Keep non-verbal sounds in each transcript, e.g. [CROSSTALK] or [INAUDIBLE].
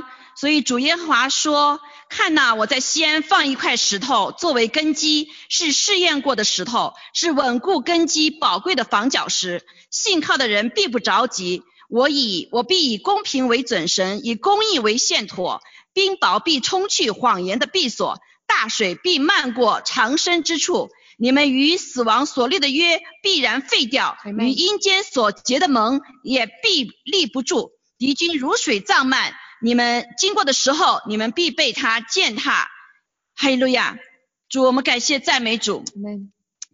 章。所以主耶和华说：“看呐，我在西安放一块石头作为根基，是试验过的石头，是稳固根基宝贵的防角石。信靠的人必不着急。我以我必以公平为准绳，以公义为线砣。冰雹必冲去谎言的闭锁，大水必漫过长生之处。你们与死亡所立的约必然废掉，与阴间所结的盟也必立不住。敌军如水涨漫。”你们经过的时候，你们必被他践踏。哈利路亚！主，我们感谢赞美主。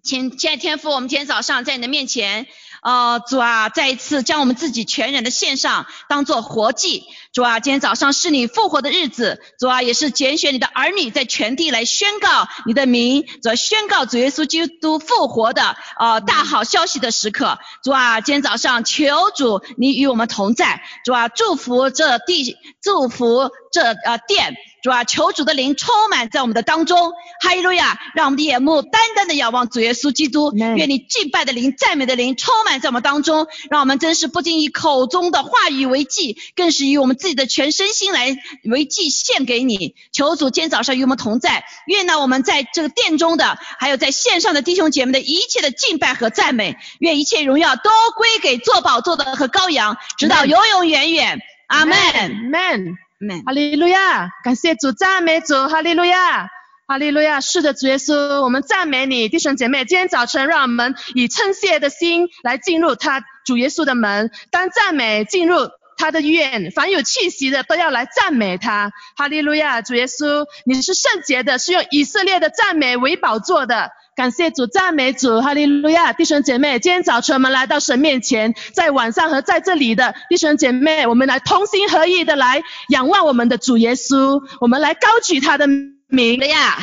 亲，亲爱的天父，我们今天早上在你的面前。呃，主啊，再一次将我们自己全人的献上，当做活祭。主啊，今天早上是你复活的日子，主啊，也是拣选你的儿女在全地来宣告你的名，主宣告主耶稣基督复活的呃大好消息的时刻。主啊，今天早上求主你与我们同在，主啊，祝福这地，祝福这呃殿。主啊，求主的灵充满在我们的当中，哈利路亚！让我们的眼目单单的仰望主耶稣基督，愿你敬拜的灵、赞美的灵充满在我们当中，让我们真是不仅以口中的话语为祭，更是以我们自己的全身心来为祭献给你。求主今天早上与我们同在，愿呢我们在这个殿中的，还有在线上的弟兄姐妹的一切的敬拜和赞美，愿一切荣耀都归给做宝座的和羔羊，直到永永远远。阿门。哈利路亚，感谢主，赞美主，哈利路亚，哈利路亚。是的，主耶稣，我们赞美你，弟兄姐妹，今天早晨让我们以称谢的心来进入他主耶稣的门，当赞美进入他的院，凡有气息的都要来赞美他。哈利路亚，主耶稣，你是圣洁的，是用以色列的赞美为宝座的。感谢主，赞美主，哈利路亚！弟兄姐妹，今天早晨我们来到神面前，在晚上和在这里的弟兄姐妹，我们来同心合意的来仰望我们的主耶稣，我们来高举他的名了呀！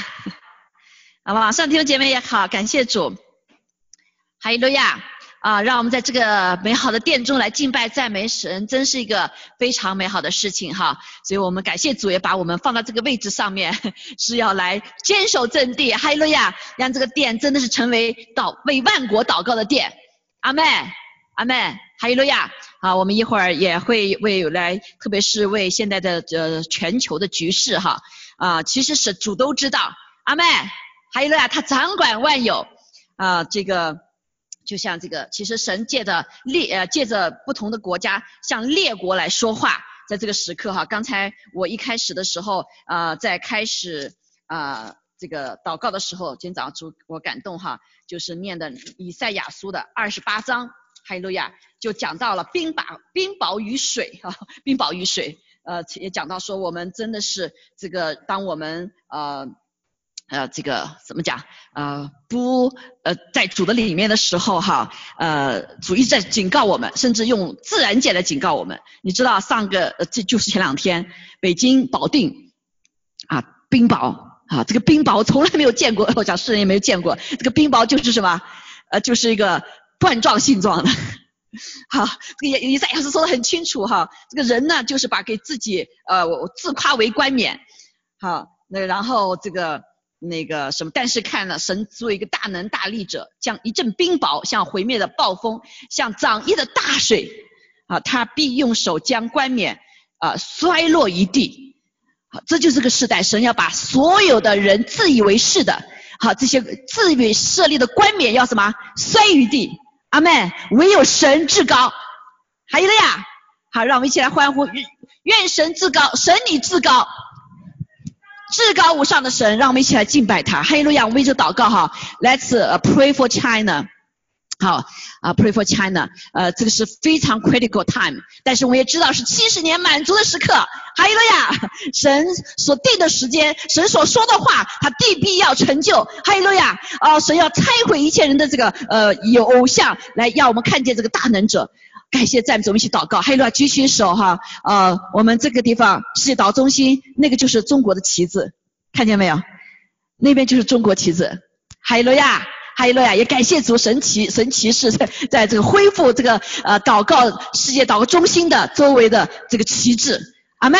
好，晚上弟兄姐妹也好，感谢主，哈利路亚！啊，让我们在这个美好的殿中来敬拜赞美神，真是一个非常美好的事情哈。所以我们感谢主，也把我们放到这个位置上面，[LAUGHS] 是要来坚守阵地。哈利路亚，让这个殿真的是成为祷为万国祷告的殿。阿门，阿门。哈利路亚。啊，我们一会儿也会为来，特别是为现在的呃全球的局势哈。啊，其实是主都知道。阿门。哈利路亚，他掌管万有。啊，这个。就像这个，其实神借着列呃借着不同的国家向列国来说话，在这个时刻哈，刚才我一开始的时候呃在开始啊这个祷告的时候，今天早上主我感动哈，就是念的以赛亚书的二十八章，哈利路亚，就讲到了冰雹冰雹与水哈，[LAUGHS] 冰雹与水，呃也讲到说我们真的是这个当我们呃。呃，这个怎么讲？呃，不，呃，在主的里面的时候哈，呃，主一直在警告我们，甚至用自然界来警告我们。你知道上个，呃这就是前两天北京保定啊，冰雹啊，这个冰雹从来没有见过，我讲世人也没有见过。这个冰雹就是什么？呃，就是一个冠状性状的。[LAUGHS] 好，这个以赛亚书说的很清楚哈，这个人呢，就是把给自己呃，我自夸为冠冕。好，那然后这个。那个什么，但是看了神作为一个大能大力者，像一阵冰雹，像毁灭的暴风，像涨溢的大水啊，他必用手将冠冕啊摔落一地。好，这就是个时代，神要把所有的人自以为是的，好这些自以为设立的冠冕要什么摔于地。阿门。唯有神至高，还有了呀。好，让我们一起来欢呼，愿神至高，神你至高。至高无上的神，让我们一起来敬拜他。哈利路亚，我们一直祷告哈。Let's pray for China。好啊，pray for China。呃，这个是非常 critical time。但是我们也知道是七十年满足的时刻。哈利路亚，神所定的时间，神所说的话，他必必要成就。哈利路亚，啊，神要拆毁一切人的这个呃有偶像，来让我们看见这个大能者。感谢赞美主，我们一起祷告。哈利路亚，举起手哈。呃，我们这个地方世界祷中心，那个就是中国的旗子，看见没有？那边就是中国旗子。哈利路亚，哈利路亚，也感谢主神奇神奇士在在这个恢复这个呃祷告世界祷告中心的周围的这个旗帜。阿妹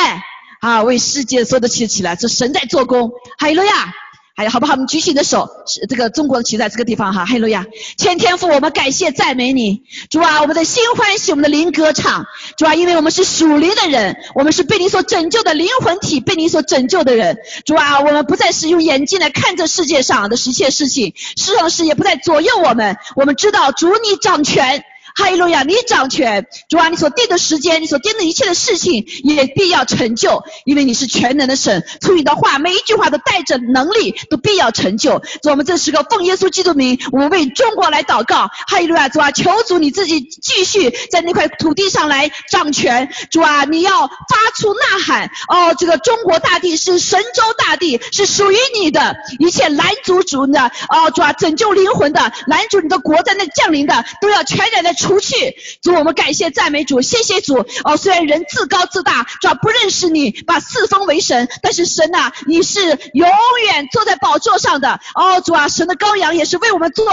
啊，为世界所有的旗起来，这神在做工。哈利路亚。还有好不好？我们举起你的手，这个中国的旗在这个地方哈，哈利路亚！千天父，我们感谢赞美你，主啊，我们的心欢喜，我们的灵歌唱，主啊，因为我们是属灵的人，我们是被你所拯救的灵魂体，被你所拯救的人，主啊，我们不再是用眼睛来看这世界上的一切事情，世上的事也不再左右我们，我们知道主你掌权。哈利路亚，你掌权，主啊，你所定的时间，你所定的一切的事情也必要成就，因为你是全能的神，从你的话每一句话都带着能力，都必要成就。主，我们这时刻奉耶稣基督名，我为中国来祷告。哈利路亚，主啊，求主你自己继续在那块土地上来掌权。主啊，你要发出呐喊，哦，这个中国大地是神州大地，是属于你的，一切拦阻主的，哦，主啊，拯救灵魂的，拦阻你的国在那降临的，都要全然的。出去，主我们感谢赞美主，谢谢主。哦，虽然人自高自大，主不认识你，把四方为神，但是神呐，你是永远坐在宝座上的。哦，主啊，神的羔羊也是为我们做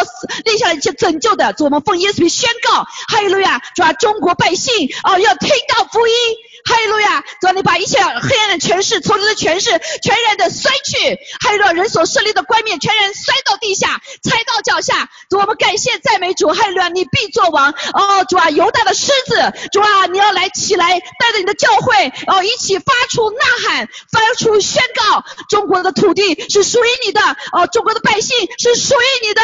立下了一些拯救的。主我们奉耶稣宣告，哈利路亚！主啊，中国百姓哦要听到福音。哈利路亚！主啊，你把一切黑暗的权势、仇敌的权势全然的摔去，哈利路亚！人所设立的冠冕全然摔到地下，踩到脚下。我们感谢赞美主，哈利路亚！你必作王。哦，主啊，犹大的狮子，主啊，你要来起来，带着你的教会，哦，一起发出呐喊，发出宣告：中国的土地是属于你的，哦，中国的百姓是属于你的。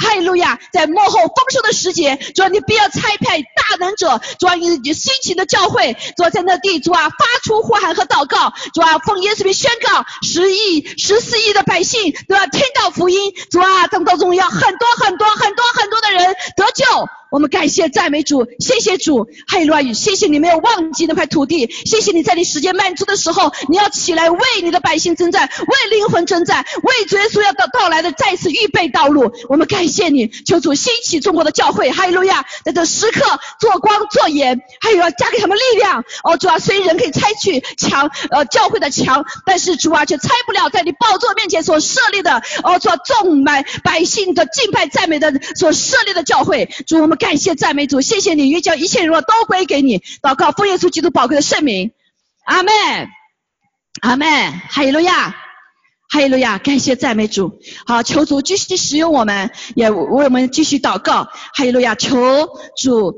哈利路亚，在幕后丰收的时节，主啊，你不要差派大能者，主啊，你辛勤的教会，主啊，在那地，主啊，发出呼喊和祷告，主啊，奉耶稣名宣告，十亿、十四亿的百姓都要听到福音，主啊，当中要很多很多很多很多的人得救。我们感谢赞美主，谢谢主，哈利路亚！谢谢你没有忘记那块土地，谢谢你在你时间满足的时候，你要起来为你的百姓征战，为灵魂征战，为耶稣要到到来的再次预备道路。我们感谢你，求主兴起中国的教会，哈利路亚！在这时刻做光做盐，还有要加给他们力量。哦，主啊，虽然人可以拆去墙，呃，教会的墙，但是主啊却拆不了在你宝座面前所设立的，哦，主啊，众百百姓的敬拜赞美的所设立的教会。主我们。感谢赞美主，谢谢你，愿将一切荣耀都归给你。祷告，奉耶稣基督宝贵的圣名，阿门，阿门，哈利路亚，哈利路亚，感谢赞美主。好，求主继续使用我们，也为我们继续祷告，哈利路亚，求主，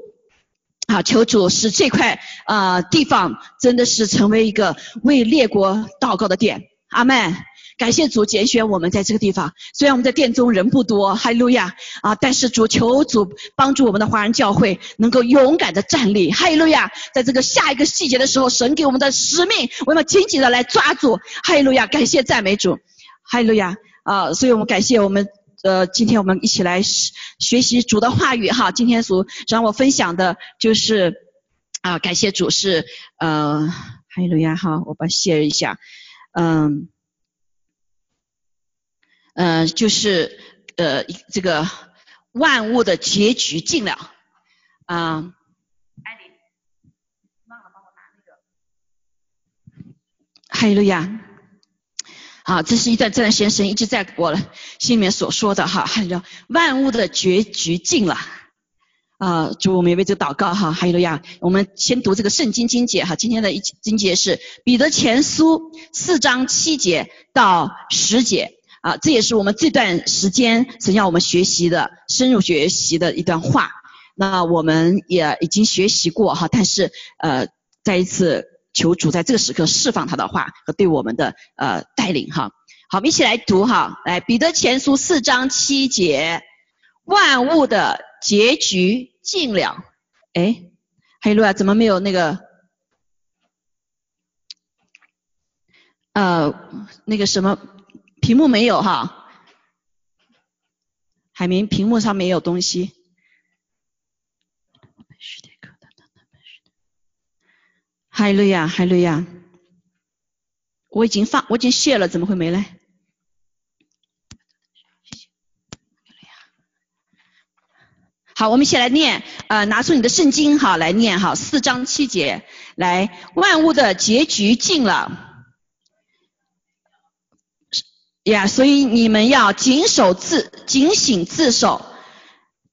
啊，求主使这块啊地方真的是成为一个为列国祷告的点，阿门。感谢主拣选我们在这个地方，虽然我们在殿中人不多，哈利路亚啊！但是主求主帮助我们的华人教会能够勇敢的站立，哈利路亚！在这个下一个细节的时候，神给我们的使命，我们要紧紧的来抓住，哈利路亚！感谢赞美主，哈利路亚啊！所以我们感谢我们呃，今天我们一起来学习主的话语哈。今天所让我分享的就是啊，感谢主是呃，哈利路亚哈，我把写一下，嗯。嗯，就是呃，这个万物的结局尽了啊。艾琳，忘了帮我拿那个。哈利路亚。好，这是一段这段先生一直在我心里面所说的哈，哈利路亚，万物的结局尽了啊。主，我们也为这个祷告哈，哈利路亚。我们先读这个圣经经节哈，今天的一经节是彼得前书四章七节到十节。啊，这也是我们这段时间想要我们学习的深入学习的一段话。那我们也已经学习过哈，但是呃，再一次求主在这个时刻释放他的话和对我们的呃带领哈。好，我们一起来读哈，来彼得前书四章七节，万物的结局尽了。哎，黑路啊，怎么没有那个呃那个什么？屏幕没有哈，海明，屏幕上没有东西。海瑞呀，海瑞呀，我已经放，我已经卸了，怎么会没呢？好，我们一起来念，呃，拿出你的圣经哈，来念哈，四章七节，来，万物的结局尽了。呀，所以你们要谨守自警醒自守，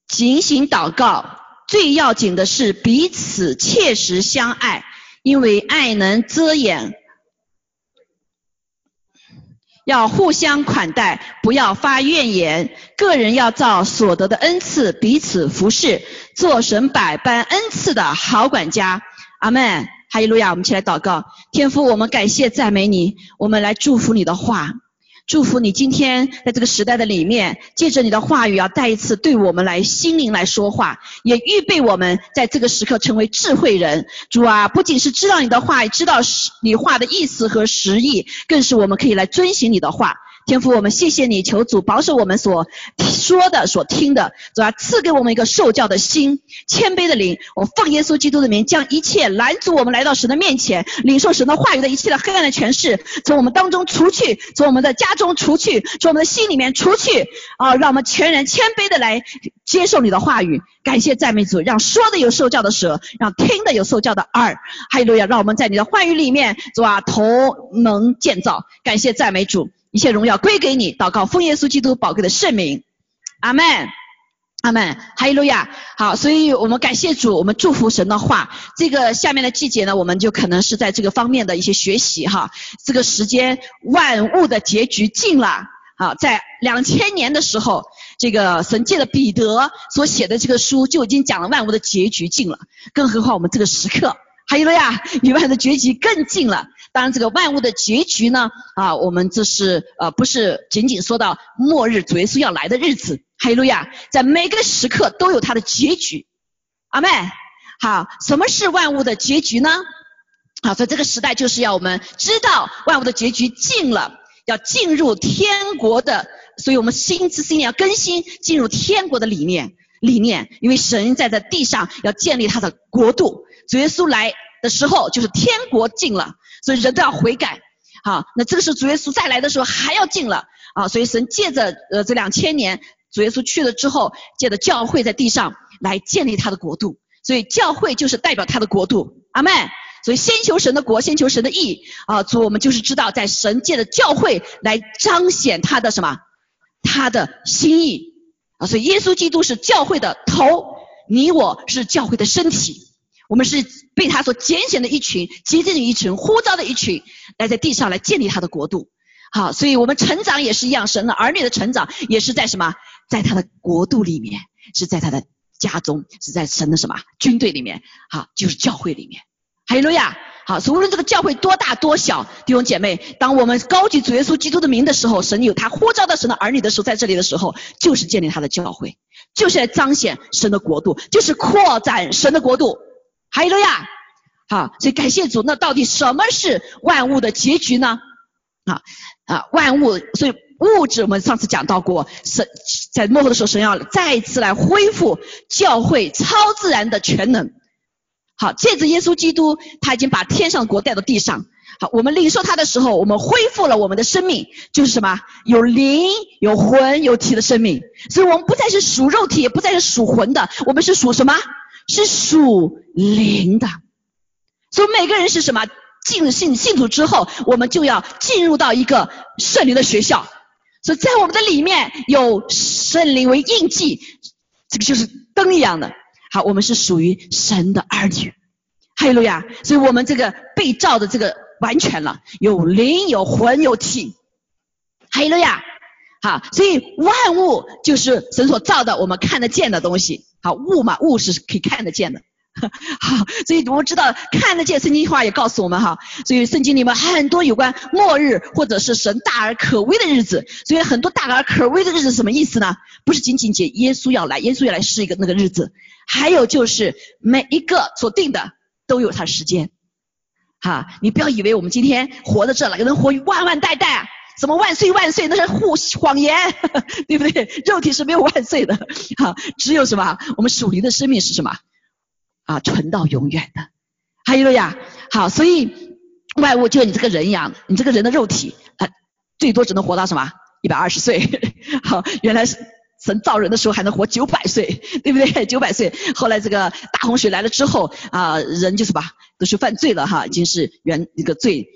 警醒祷告。最要紧的是彼此切实相爱，因为爱能遮掩。要互相款待，不要发怨言。个人要照所得的恩赐彼此服侍，做神百般恩赐的好管家。阿门。哈利路亚！我们一起来祷告，天父，我们感谢赞美你，我们来祝福你的话。祝福你今天在这个时代的里面，借着你的话语，啊再一次对我们来心灵来说话，也预备我们在这个时刻成为智慧人。主啊，不仅是知道你的话，知道你话的意思和实意，更是我们可以来遵循你的话。天父，我们谢谢你，求主保守我们所说的、所听的，主啊，赐给我们一个受教的心、谦卑的灵。我奉耶稣基督的名，将一切拦阻我们来到神的面前、领受神的话语的一切的黑暗的权势，从我们当中除去，从我们的家中除去，从我们的心里面除去。啊，让我们全人谦卑的来接受你的话语。感谢赞美主，让说的有受教的舌，让听的有受教的耳。哈利路亚！让我们在你的话语里面，主啊，同能建造。感谢赞美主。一切荣耀归给你，祷告奉耶稣基督宝贵的圣名，阿门，阿门，哈利路亚。好，所以我们感谢主，我们祝福神的话。这个下面的季节呢，我们就可能是在这个方面的一些学习哈。这个时间万物的结局近了，好，在两千年的时候，这个神界的彼得所写的这个书就已经讲了万物的结局近了，更何况我们这个时刻。还有了呀，[LAUGHS] 比万的结局更近了。当然，这个万物的结局呢，啊，我们这是呃，不是仅仅说到末日主耶稣要来的日子。哈利路亚，在每个时刻都有它的结局。阿妹，好，什么是万物的结局呢？好，在这个时代就是要我们知道万物的结局近了，要进入天国的，所以我们心思心念要更新，进入天国的理念理念，因为神在在地上要建立他的国度。主耶稣来的时候，就是天国近了，所以人都要悔改。好，那这个时候主耶稣再来的时候还要近了啊，所以神借着呃这两千年，主耶稣去了之后，借着教会在地上来建立他的国度，所以教会就是代表他的国度。阿门。所以先求神的国，先求神的义啊，主我们就是知道在神借的教会来彰显他的什么，他的心意啊，所以耶稣基督是教会的头，你我是教会的身体。我们是被他所拣选的一群，接近的一群，呼召的一群，来在地上来建立他的国度。好，所以我们成长也是一样，神的儿女的成长也是在什么？在他的国度里面，是在他的家中，是在神的什么军队里面？好，就是教会里面。哈利路亚。好，所以无论这个教会多大多小，弟兄姐妹，当我们高举主耶稣基督的名的时候，神有他呼召到神的儿女的时候，在这里的时候，就是建立他的教会，就是来彰显神的国度，就是扩展神的国度。哈利路亚，好，所以感谢主。那到底什么是万物的结局呢？啊啊，万物，所以物质我们上次讲到过，神在末后的时候，神要再一次来恢复教会超自然的全能。好，借着耶稣基督，他已经把天上国带到地上。好，我们领受他的时候，我们恢复了我们的生命，就是什么？有灵、有魂、有体的生命。所以我们不再是属肉体，也不再是属魂的，我们是属什么？是属灵的，所以每个人是什么？进信信徒之后，我们就要进入到一个圣灵的学校。所以在我们的里面有圣灵为印记，这个就是灯一样的。好，我们是属于神的儿女，哈利路亚。所以我们这个被造的这个完全了，有灵、有魂、有体，哈利路亚。好，所以万物就是神所造的，我们看得见的东西。好，物嘛，物是可以看得见的。[LAUGHS] 好，所以我们知道看得见，圣经话也告诉我们哈。所以圣经里面很多有关末日或者是神大而可畏的日子。所以很多大而可畏的日子什么意思呢？不是仅仅解耶稣要来，耶稣要来是一个那个日子，还有就是每一个所定的都有它时间。哈，你不要以为我们今天活在这了，有人活万万代代啊。什么万岁万岁？那是胡谎言，[LAUGHS] 对不对？肉体是没有万岁的，哈，[LAUGHS] 只有什么？我们属灵的生命是什么？啊，存到永远的。还有了呀，好，所以万物就像你这个人一样，你这个人的肉体啊，最多只能活到什么？一百二十岁。[LAUGHS] 好，原来是神造人的时候还能活九百岁，对不对？九百岁。后来这个大洪水来了之后啊，人就是吧，都是犯罪了哈，已经是原那个最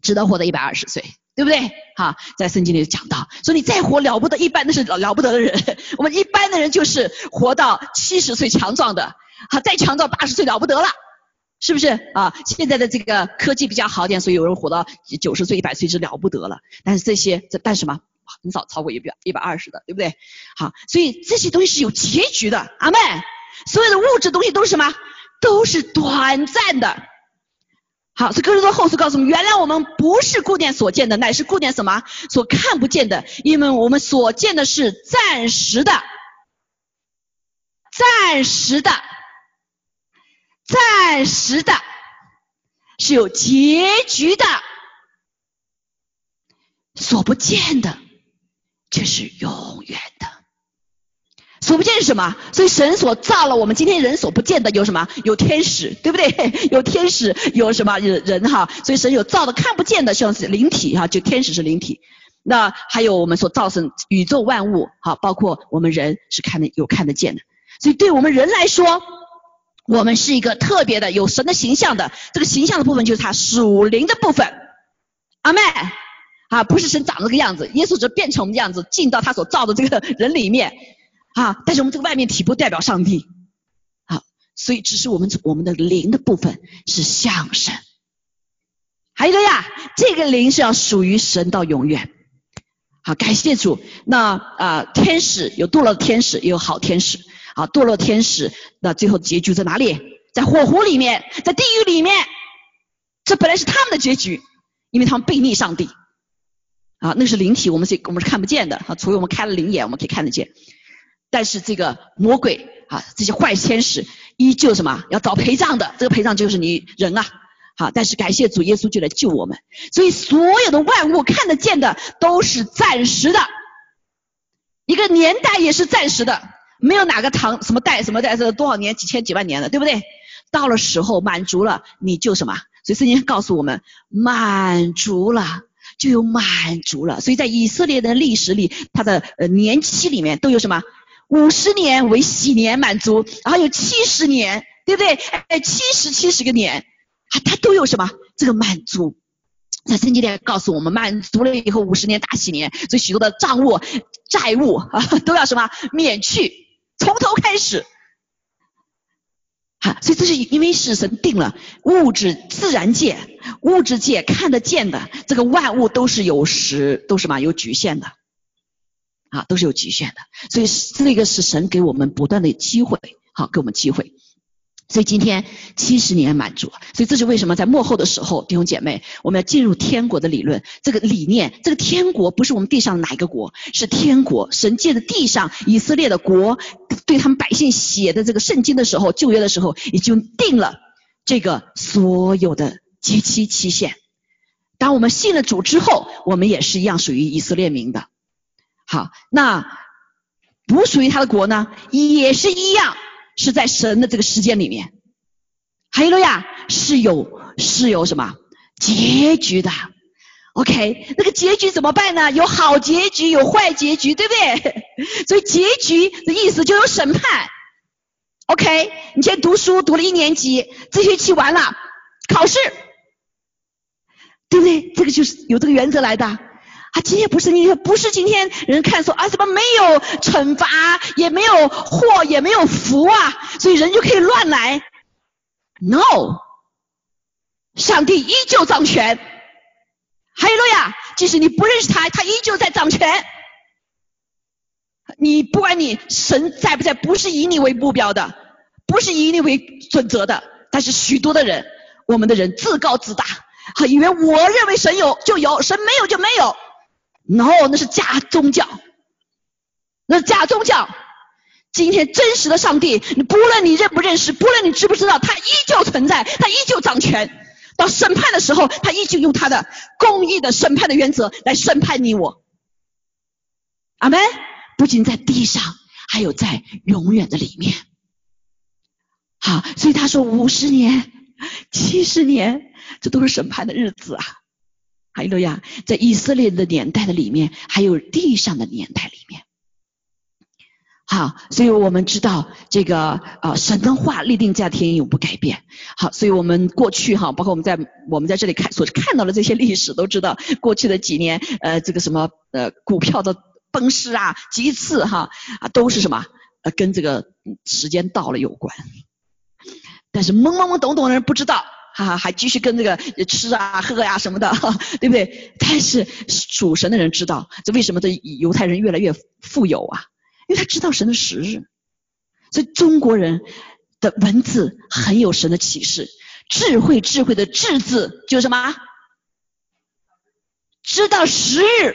只能活到一百二十岁。对不对？哈，在圣经里讲到，说你再活了不得，一般都是了了不得的人。[LAUGHS] 我们一般的人就是活到七十岁强壮的，哈，再强壮八十岁了不得了，是不是啊？现在的这个科技比较好点，所以有人活到九十岁、一百岁是了不得了。但是这些，这但什么？很少超过一百一百二十的，对不对？好，所以这些东西是有结局的，阿妹。所有的物质东西都是什么？都是短暂的。好，所以哥林多后书告诉我们，原来我们不是固定所见的，乃是固定什么？所看不见的，因为我们所见的是暂时的，暂时的。暂时的，是有结局的；所不见的，却是永远。所不见是什么？所以神所造了我们今天人所不见的有什么？有天使，对不对？[LAUGHS] 有天使，有什么人人哈？所以神有造的看不见的，像是灵体哈，就天使是灵体。那还有我们所造成宇宙万物哈，包括我们人是看得有看得见的。所以对我们人来说。我们是一个特别的有神的形象的，这个形象的部分就是他属灵的部分。阿妹啊，不是神长这个样子，耶稣只变成我们的样子，进到他所造的这个人里面啊。但是我们这个外面体不代表上帝，好，所以只是我们我们的灵的部分是像神。还有个呀，这个灵是要属于神到永远。好，感谢主。那啊，天使有堕落的天使，也有好天使。啊，堕落天使，那最后结局在哪里？在火湖里面，在地狱里面。这本来是他们的结局，因为他们背逆上帝。啊，那是灵体，我们是我们是看不见的。啊，除非我们开了灵眼，我们可以看得见。但是这个魔鬼啊，这些坏天使依旧什么？要找陪葬的。这个陪葬就是你人啊。好，但是感谢主耶稣就来救我们。所以所有的万物看得见的都是暂时的，一个年代也是暂时的。没有哪个唐什么代什么代是多少年几千几万年的，对不对？到了时候满足了，你就什么？所以圣经告诉我们，满足了就有满足了。所以在以色列的历史里，它的呃年期里面都有什么？五十年为喜年满足，然后有七十年，对不对？哎，七十七十个年，啊，它都有什么？这个满足。在圣经里告诉我们，满足了以后五十年大喜年，所以许多的账务债务啊 [LAUGHS] 都要什么免去。从头开始，好，所以这是因为是神定了物质自然界、物质界看得见的这个万物都是有时都是嘛有局限的，啊，都是有极限的，所以这个是神给我们不断的机会，好，给我们机会。所以今天七十年满足，所以这是为什么在幕后的时候，弟兄姐妹，我们要进入天国的理论。这个理念，这个天国不是我们地上哪一个国，是天国。神借的地上以色列的国，对他们百姓写的这个圣经的时候，旧约的时候，已经定了这个所有的节期期限。当我们信了主之后，我们也是一样属于以色列民的。好，那不属于他的国呢，也是一样。是在神的这个时间里面，哈利路亚是有是有什么结局的？OK，那个结局怎么办呢？有好结局，有坏结局，对不对？[LAUGHS] 所以结局的意思就有审判。OK，你现在读书读了一年级，这学期完了，考试，对不对？这个就是有这个原则来的。啊，今天不是你不是今天人看说啊，怎么没有惩罚，也没有祸，也没有福啊，所以人就可以乱来？No，上帝依旧掌权。还有路亚，即使你不认识他，他依旧在掌权。你不管你神在不在，不是以你为目标的，不是以你为准则的。但是许多的人，我们的人自高自大，以为我认为神有就有，神没有就没有。No，那是假宗教，那是假宗教。今天真实的上帝，你不论你认不认识，不论你知不知道，他依旧存在，他依旧掌权。到审判的时候，他依旧用他的公义的审判的原则来审判你我。阿门。不仅在地上，还有在永远的里面。好，所以他说五十年、七十年，这都是审判的日子啊。哈利路亚，在以色列的年代的里面，还有地上的年代里面。好，所以我们知道这个啊，神的话立定在天，永不改变。好，所以我们过去哈，包括我们在我们在这里看所看到的这些历史，都知道过去的几年呃，这个什么呃股票的崩市啊、几次哈啊，都是什么跟这个时间到了有关。但是懵懵懵懂懂的人不知道，哈哈，还继续跟这个吃啊喝呀什么的，[LAUGHS] 对不对？但是属神的人知道，这为什么这犹太人越来越富有啊？因为他知道神的时日。所以中国人的文字很有神的启示，智慧智慧的智字就是什么？知道时日，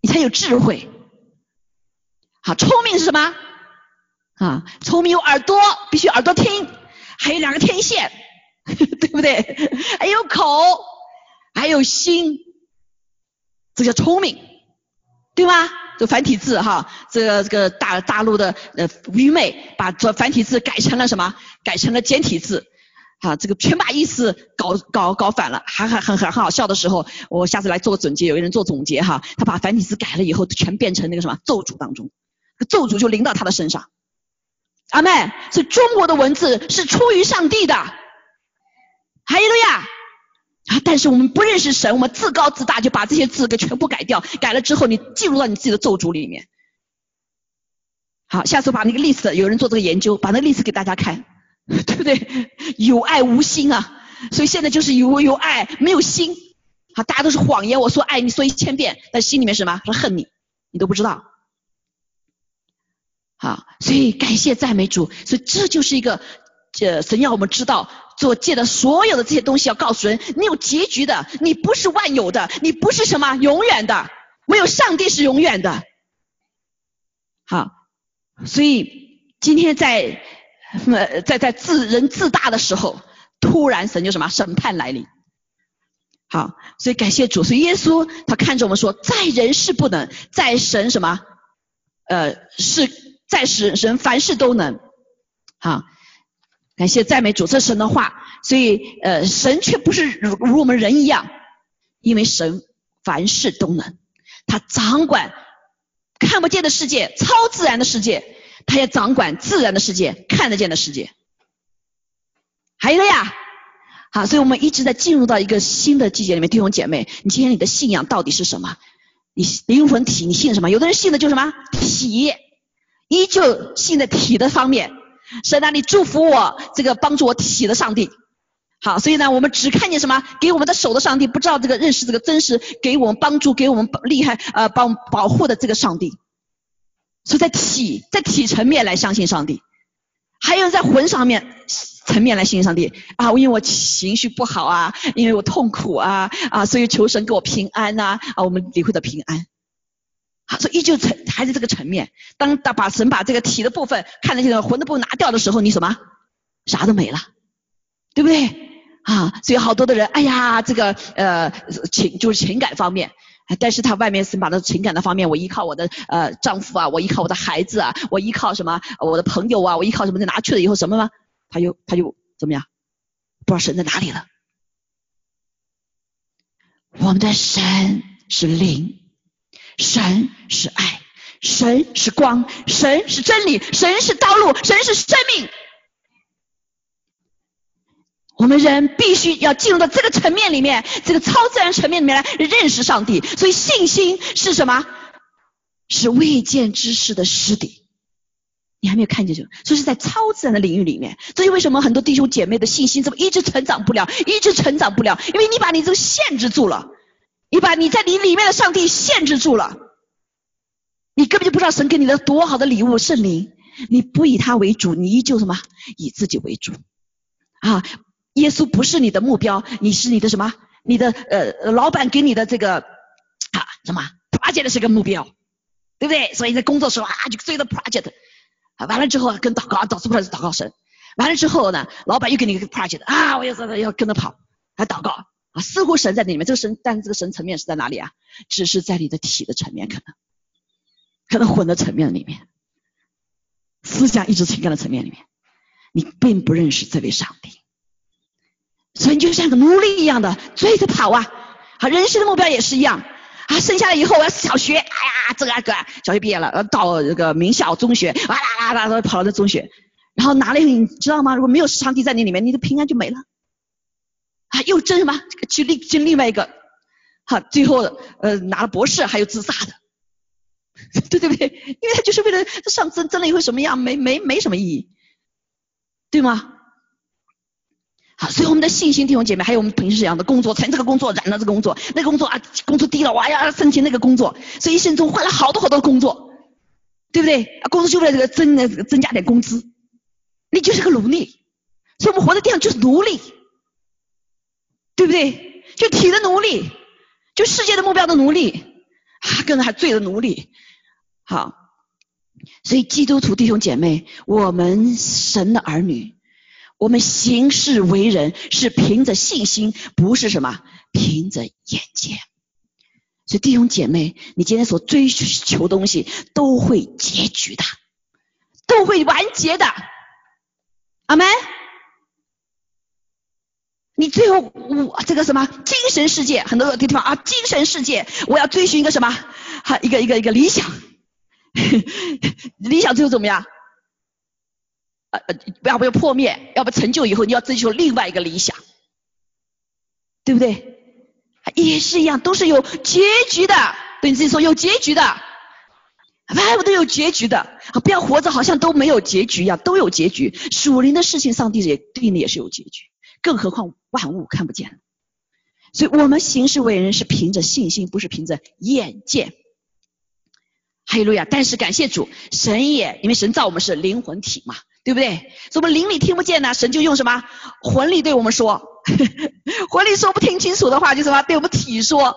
你才有智慧。好，聪明是什么？啊，聪明有耳朵，必须耳朵听，还有两个天线，[LAUGHS] 对不对？还有口，还有心，这叫聪明，对吗？这繁体字哈，这个这个大大陆的呃愚昧把这繁体字改成了什么？改成了简体字，啊，这个全把意思搞搞搞反了，还还很很很好笑的时候，我下次来做个总结，有一人做总结哈，他把繁体字改了以后，全变成那个什么咒诅当中，咒诅就临到他的身上。阿妹，所以中国的文字是出于上帝的，哈利路亚啊！但是我们不认识神，我们自高自大，就把这些字给全部改掉。改了之后，你进入到你自己的咒诅里面。好，下次把那个历史，有人做这个研究，把那个历史给大家看，[LAUGHS] 对不对？有爱无心啊！所以现在就是有有爱没有心，好，大家都是谎言。我说爱你说一千遍，但心里面什么？说恨你，你都不知道。好，所以感谢赞美主，所以这就是一个，呃，神要我们知道，做借的所有的这些东西要告诉人，你有结局的，你不是万有的，你不是什么永远的，唯有上帝是永远的。好，所以今天在，呃，在在自人自大的时候，突然神就什么审判来临。好，所以感谢主，所以耶稣他看着我们说，在人是不能，在神什么，呃，是。在使神凡事都能，好，感谢赞美主这神的话，所以呃神却不是如如我们人一样，因为神凡事都能，他掌管看不见的世界、超自然的世界，他也掌管自然的世界、看得见的世界。还有一个呀，好，所以我们一直在进入到一个新的季节里面，弟兄姐妹，你今天你的信仰到底是什么？你灵魂体你信什么？有的人信的就是什么体。依旧信在体的方面，神啊，你祝福我这个帮助我体的上帝。好，所以呢，我们只看见什么？给我们的手的上帝，不知道这个认识这个真实，给我们帮助，给我们厉害呃帮保护的这个上帝。所以在体在体层面来相信上帝，还有在魂上面层面来信上帝啊，因为我情绪不好啊，因为我痛苦啊啊，所以求神给我平安呐啊，我们理会的平安。所以依旧层还是这个层面。当把把神把这个体的部分看那些魂的部分拿掉的时候，你什么啥都没了，对不对？啊，所以好多的人，哎呀，这个呃情就是情感方面，但是他外面神把那情感的方面，我依靠我的呃丈夫啊，我依靠我的孩子啊，我依靠什么我的朋友啊，我依靠什么就拿去了以后什么吗？他又他就怎么样？不知道神在哪里了。我们的神是灵。神是爱，神是光，神是真理，神是道路，神是生命。我们人必须要进入到这个层面里面，这个超自然层面里面来认识上帝。所以信心是什么？是未见之事的实底。你还没有看见这个，所以是在超自然的领域里面。所以为什么很多弟兄姐妹的信心怎么一直成长不了，一直成长不了？因为你把你这个限制住了。你把你在你里面的上帝限制住了，你根本就不知道神给你的多好的礼物圣灵，你不以他为主，你依旧什么以自己为主啊？耶稣不是你的目标，你是你的什么？你的呃老板给你的这个啊什么 project 是个目标，对不对？所以在工作时候啊就追着 project，啊完了之后跟祷告，祷出来是祷告神，完了之后呢，老板又给你一个 project 啊，我要要跟着跑，还祷告。啊，似乎神在里面，这个神，但是这个神层面是在哪里啊？只是在你的体的层面，可能，可能混的层面里面，思想、意志、情感的层面里面，你并不认识这位上帝，所以你就像个奴隶一样的追着跑啊！好，人生的目标也是一样啊，生下来以后我要小学，哎呀，这个个小学毕业了，到这个名校、中学，哇啦啦啦跑到这中学，然后哪里，你知道吗？如果没有上帝在你里面，你的平安就没了。啊，又争什么？去另争另外一个，好，最后呃拿了博士，还有自杀的，[LAUGHS] 对对不对？因为他就是为了上争争了以后什么样，没没没什么意义，对吗？好，所以我们的信心弟兄姐妹，还有我们平时这样的工作，成这个工作染了这个工作，那个工作啊，工资低了，哇呀，申请那个工作，所以一生中换了好多好多工作，对不对？啊，工作就为了这个增增加点工资，你就是个奴隶，所以我们活在地上就是奴隶，不对？就体的奴隶，就世界的目标的奴隶，啊，更还罪的奴隶。好，所以基督徒弟兄姐妹，我们神的儿女。我们行事为人是凭着信心，不是什么凭着眼见。所以弟兄姐妹，你今天所追求东西都会结局的，都会完结的。阿门。你最后我这个什么精神世界，很多的地方啊，精神世界，我要追寻一个什么？哈，一个一个一个理想，[LAUGHS] 理想最后怎么样？呃呃，要不要破灭？要不成就以后，你要追求另外一个理想，对不对？也是一样，都是有结局的。对你自己说，有结局的，万物都有结局的。不要活着好像都没有结局一样，都有结局。属灵的事情，上帝也对应的也是有结局，更何况万物看不见。所以我们行事为人是凭着信心，不是凭着眼见。哈利路亚！但是感谢主，神也因为神造我们是灵魂体嘛。对不对？所以我们灵里听不见呢，神就用什么魂力对我们说，[LAUGHS] 魂力说不听清楚的话，就什么对我们体说。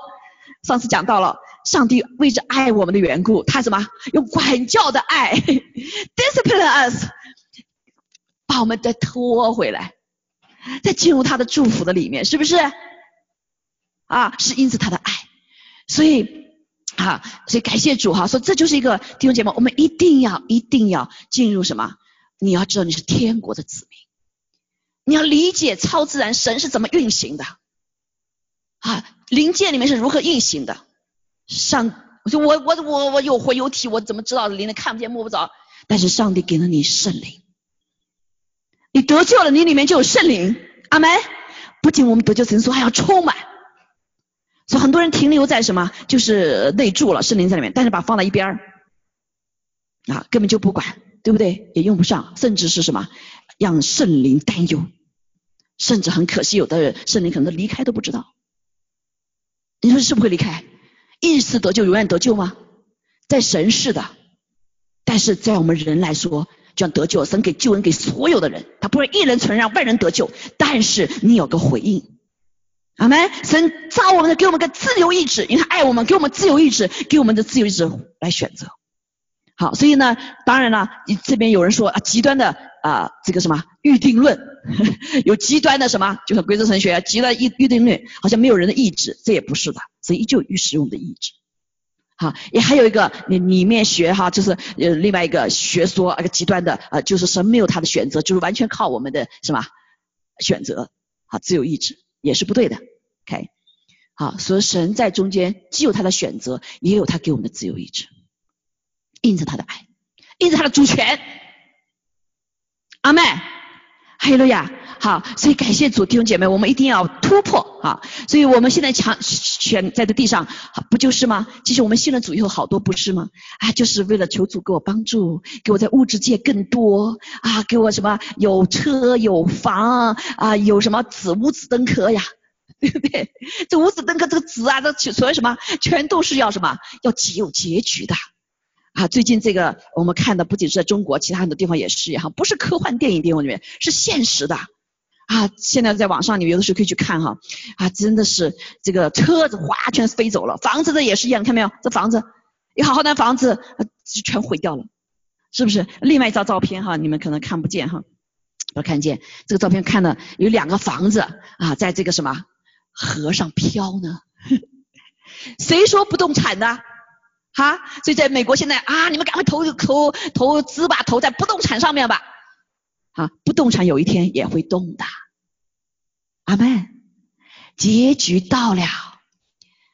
上次讲到了，上帝为着爱我们的缘故，他什么用管教的爱，[LAUGHS] discipline us，把我们再拖回来，再进入他的祝福的里面，是不是？啊，是因此他的爱，所以啊，所以感谢主哈，说这就是一个弟兄姐妹，我们一定要一定要进入什么？你要知道你是天国的子民，你要理解超自然神是怎么运行的啊，灵界里面是如何运行的。上，我说我我我我有魂有体，我怎么知道灵的看不见摸不着？但是上帝给了你圣灵，你得救了，你里面就有圣灵。阿门。不仅我们得救神说还要充满，所以很多人停留在什么，就是内住了圣灵在里面，但是把放在一边儿啊，根本就不管。对不对？也用不上，甚至是什么让圣灵担忧，甚至很可惜，有的人圣灵可能离开都不知道。你说是不是会离开？一次得救，永远得救吗？在神是的，但是在我们人来说，就像得救，神给救恩给所有的人，他不会一人存让万人得救。但是你有个回应，阿门。神造我们的，给我们个自由意志，因为他爱我们，给我们自由意志，给我们的自由意志来选择。好，所以呢，当然了，你这边有人说啊，极端的啊，这个什么预定论，[LAUGHS] 有极端的什么，就是规则神学，极端预预定论，好像没有人的意志，这也不是的，所以依旧有使用的意志。好，也还有一个里里面学哈，就是呃另外一个学说，那个极端的啊，就是神没有他的选择，就是完全靠我们的什么选择，好，自由意志也是不对的。OK，好，所以神在中间既有他的选择，也有他给我们的自由意志。印着他的爱，印着他的主权，阿妹，哈利路亚，好，所以感谢主弟兄姐妹，我们一定要突破啊！所以我们现在强选在这地上，不就是吗？其实我们信了主以后，好多不是吗？啊，就是为了求主给我帮助，给我在物质界更多啊，给我什么有车有房啊，有什么子五子登科呀，对不对？这五子登科这个子啊，这所谓什么，全都是要什么？要结有结局的。啊，最近这个我们看的不仅是在中国，其他很多地方也是哈，不是科幻电影电影里面，是现实的啊。现在在网上你有的时候可以去看哈，啊，真的是这个车子哗全飞走了，房子的也是一样，看没有？这房子，你好好的房子就全毁掉了，是不是？另外一张照片哈，你们可能看不见哈，我看见这个照片看的有两个房子啊，在这个什么河上飘呢？[LAUGHS] 谁说不动产的？哈，所以在美国现在啊，你们赶快投投投资吧，投在不动产上面吧。啊，不动产有一天也会动的。阿门。结局到了。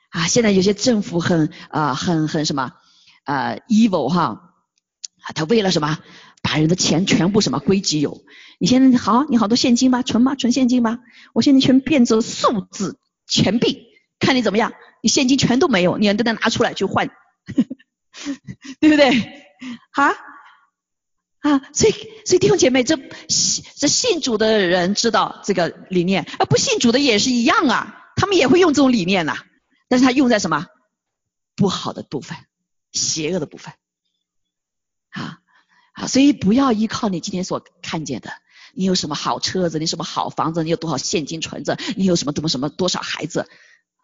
啊，现在有些政府很啊很很什么呃 evil 哈，啊他为了什么把人的钱全部什么归己有。你现在好，你好多现金吧，存吗？存现金吧。我现在全变成数字钱币，看你怎么样。你现金全都没有，你都得拿出来去换。[LAUGHS] 对不对？哈，啊，所以所以弟兄姐妹，这这信主的人知道这个理念，而不信主的也是一样啊，他们也会用这种理念呐，但是他用在什么不好的部分、邪恶的部分，啊啊，所以不要依靠你今天所看见的。你有什么好车子？你什么好房子？你有多少现金存着？你有什么什么什么多少孩子？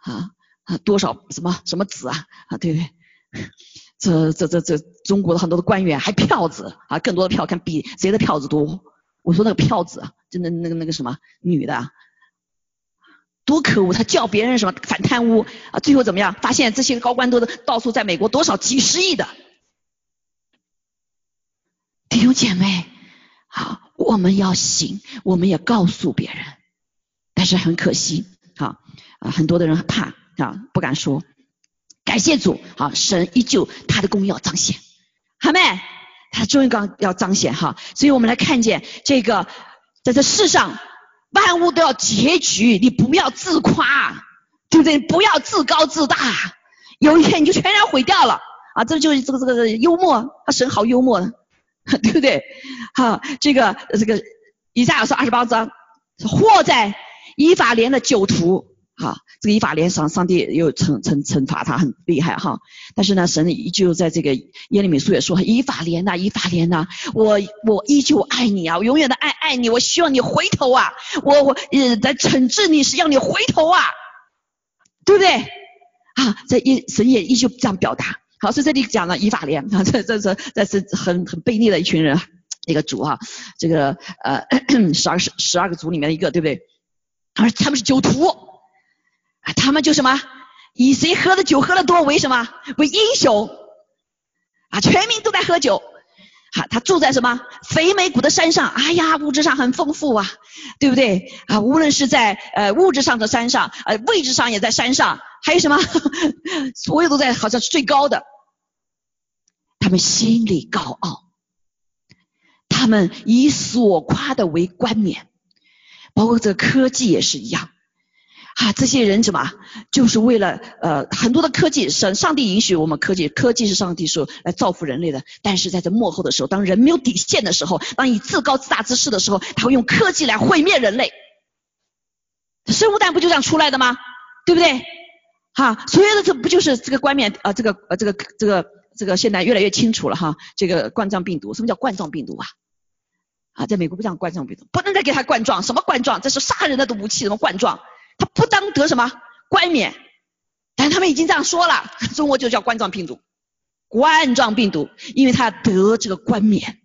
啊啊，多少什么什么子啊？啊，对不对？[LAUGHS] 这这这这，中国的很多的官员还票子啊，更多的票，看比谁的票子多。我说那个票子，就那那个那个什么女的，多可恶！他叫别人什么反贪污啊，最后怎么样？发现这些高官都是到处在美国多少几十亿的弟兄姐妹。好，我们要行，我们也告诉别人，但是很可惜，好啊，很多的人怕啊，不敢说。感谢主，好，神依旧他的功要彰显，好没？他终于刚要彰显哈，所以我们来看见这个，在这世上万物都要结局，你不要自夸，对不对？不要自高自大，有一天你就全然毁掉了啊！这就是这个这个幽默，啊，神好幽默。[LAUGHS] 对不对？好，这个这个以赛亚说二十八章，祸在以法莲的酒徒。好，这个以法莲上上帝又惩惩惩罚他很厉害哈。但是呢，神依旧在这个耶利米书也说，以法莲呐，以法莲呐，我我依旧爱你啊，我永远的爱爱你，我希望你回头啊，我我呃来惩治你是要你回头啊，对不对？啊，在一神也依旧这样表达。好，所以这里讲了以法莲 [LAUGHS] 啊，这这这这是很很卑劣的一群人，一个族啊，这个呃 [COUGHS] 十二十十二个族里面的一个，对不对？而他们是酒徒啊，他们就什么以谁喝的酒喝的多为什么为英雄啊？全民都在喝酒，好，他住在什么肥美谷的山上？哎呀，物质上很丰富啊，对不对啊？无论是在呃物质上的山上，呃位置上也在山上。还有什么？所有都在好像是最高的，他们心里高傲，他们以所夸的为冠冕，包括这科技也是一样啊。这些人什么？就是为了呃很多的科技，神上帝允许我们科技，科技是上帝说来造福人类的。但是在这幕后的时候，当人没有底线的时候，当以自高自大之势的时候，他会用科技来毁灭人类。生物弹不就这样出来的吗？对不对？哈，所有的这不就是这个冠冕啊？这个呃，这个这个这个现在越来越清楚了哈。这个冠状病毒，什么叫冠状病毒啊？啊，在美国不讲冠状病毒，不能再给他冠状，什么冠状？这是杀人的武器，什么冠状？他不当得什么冠冕？但他们已经这样说了，中国就叫冠状病毒，冠状病毒，因为他得这个冠冕，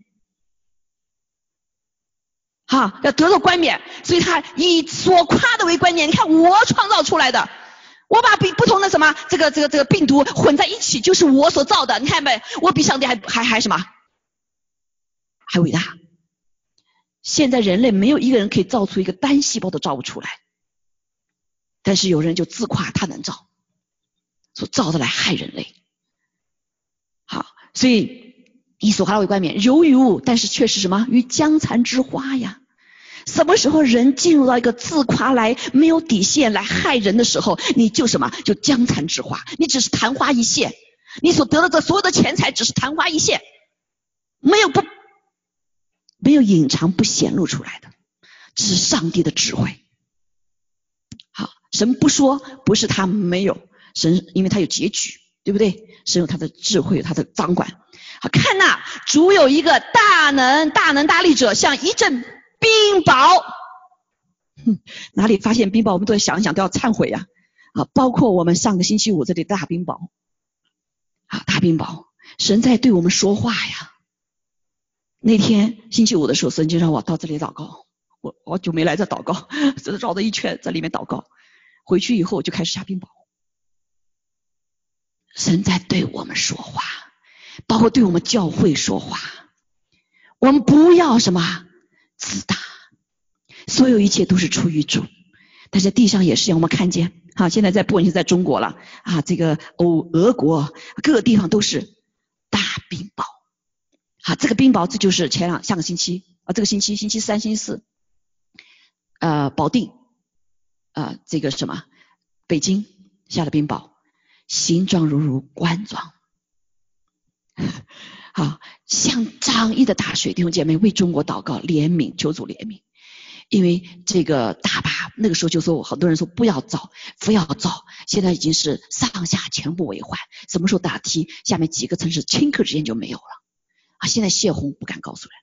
哈，要得到冠冕，所以他以所夸的为冠冕。你看我创造出来的。我把比不同的什么这个这个这个病毒混在一起，就是我所造的。你看没？我比上帝还还还什么？还伟大。现在人类没有一个人可以造出一个单细胞都造不出来，但是有人就自夸他能造，说造的来害人类。好，所以以所夸为冠冕，柔于物，但是却是什么？与江蚕之花呀。什么时候人进入到一个自夸来没有底线来害人的时候，你就什么就江蚕之花，你只是昙花一现，你所得到的所有的钱财只是昙花一现，没有不没有隐藏不显露出来的，这是上帝的智慧。神不说不是他没有神，因为他有结局，对不对？神有他的智慧，有他的掌管。好，看呐，主有一个大能大能大力者，像一阵。冰雹，哪里发现冰雹，我们都要想一想，都要忏悔呀！啊，包括我们上个星期五这里大冰雹，啊，大冰雹，神在对我们说话呀。那天星期五的时候，神就让我到这里祷告，我好久没来这祷告，这绕着一圈在里面祷告。回去以后就开始下冰雹，神在对我们说话，包括对我们教会说话，我们不要什么。自大，所有一切都是出于主，但是地上也是让我们看见，啊，现在在不管是在中国了，啊，这个欧俄国各个地方都是大冰雹，好，这个冰雹这就是前两下个星期啊，这个星期星期三、星期四，呃，保定，啊，这个什么，北京下了冰雹，形状如如冠状，[LAUGHS] 好，像涨溢的大水，弟兄姐妹为中国祷告，怜悯，求主怜悯。因为这个大坝那个时候就说，好多人说不要造，不要造，现在已经是上下全部为患。什么时候大堤下面几个城市顷刻之间就没有了？啊，现在泄洪不敢告诉人。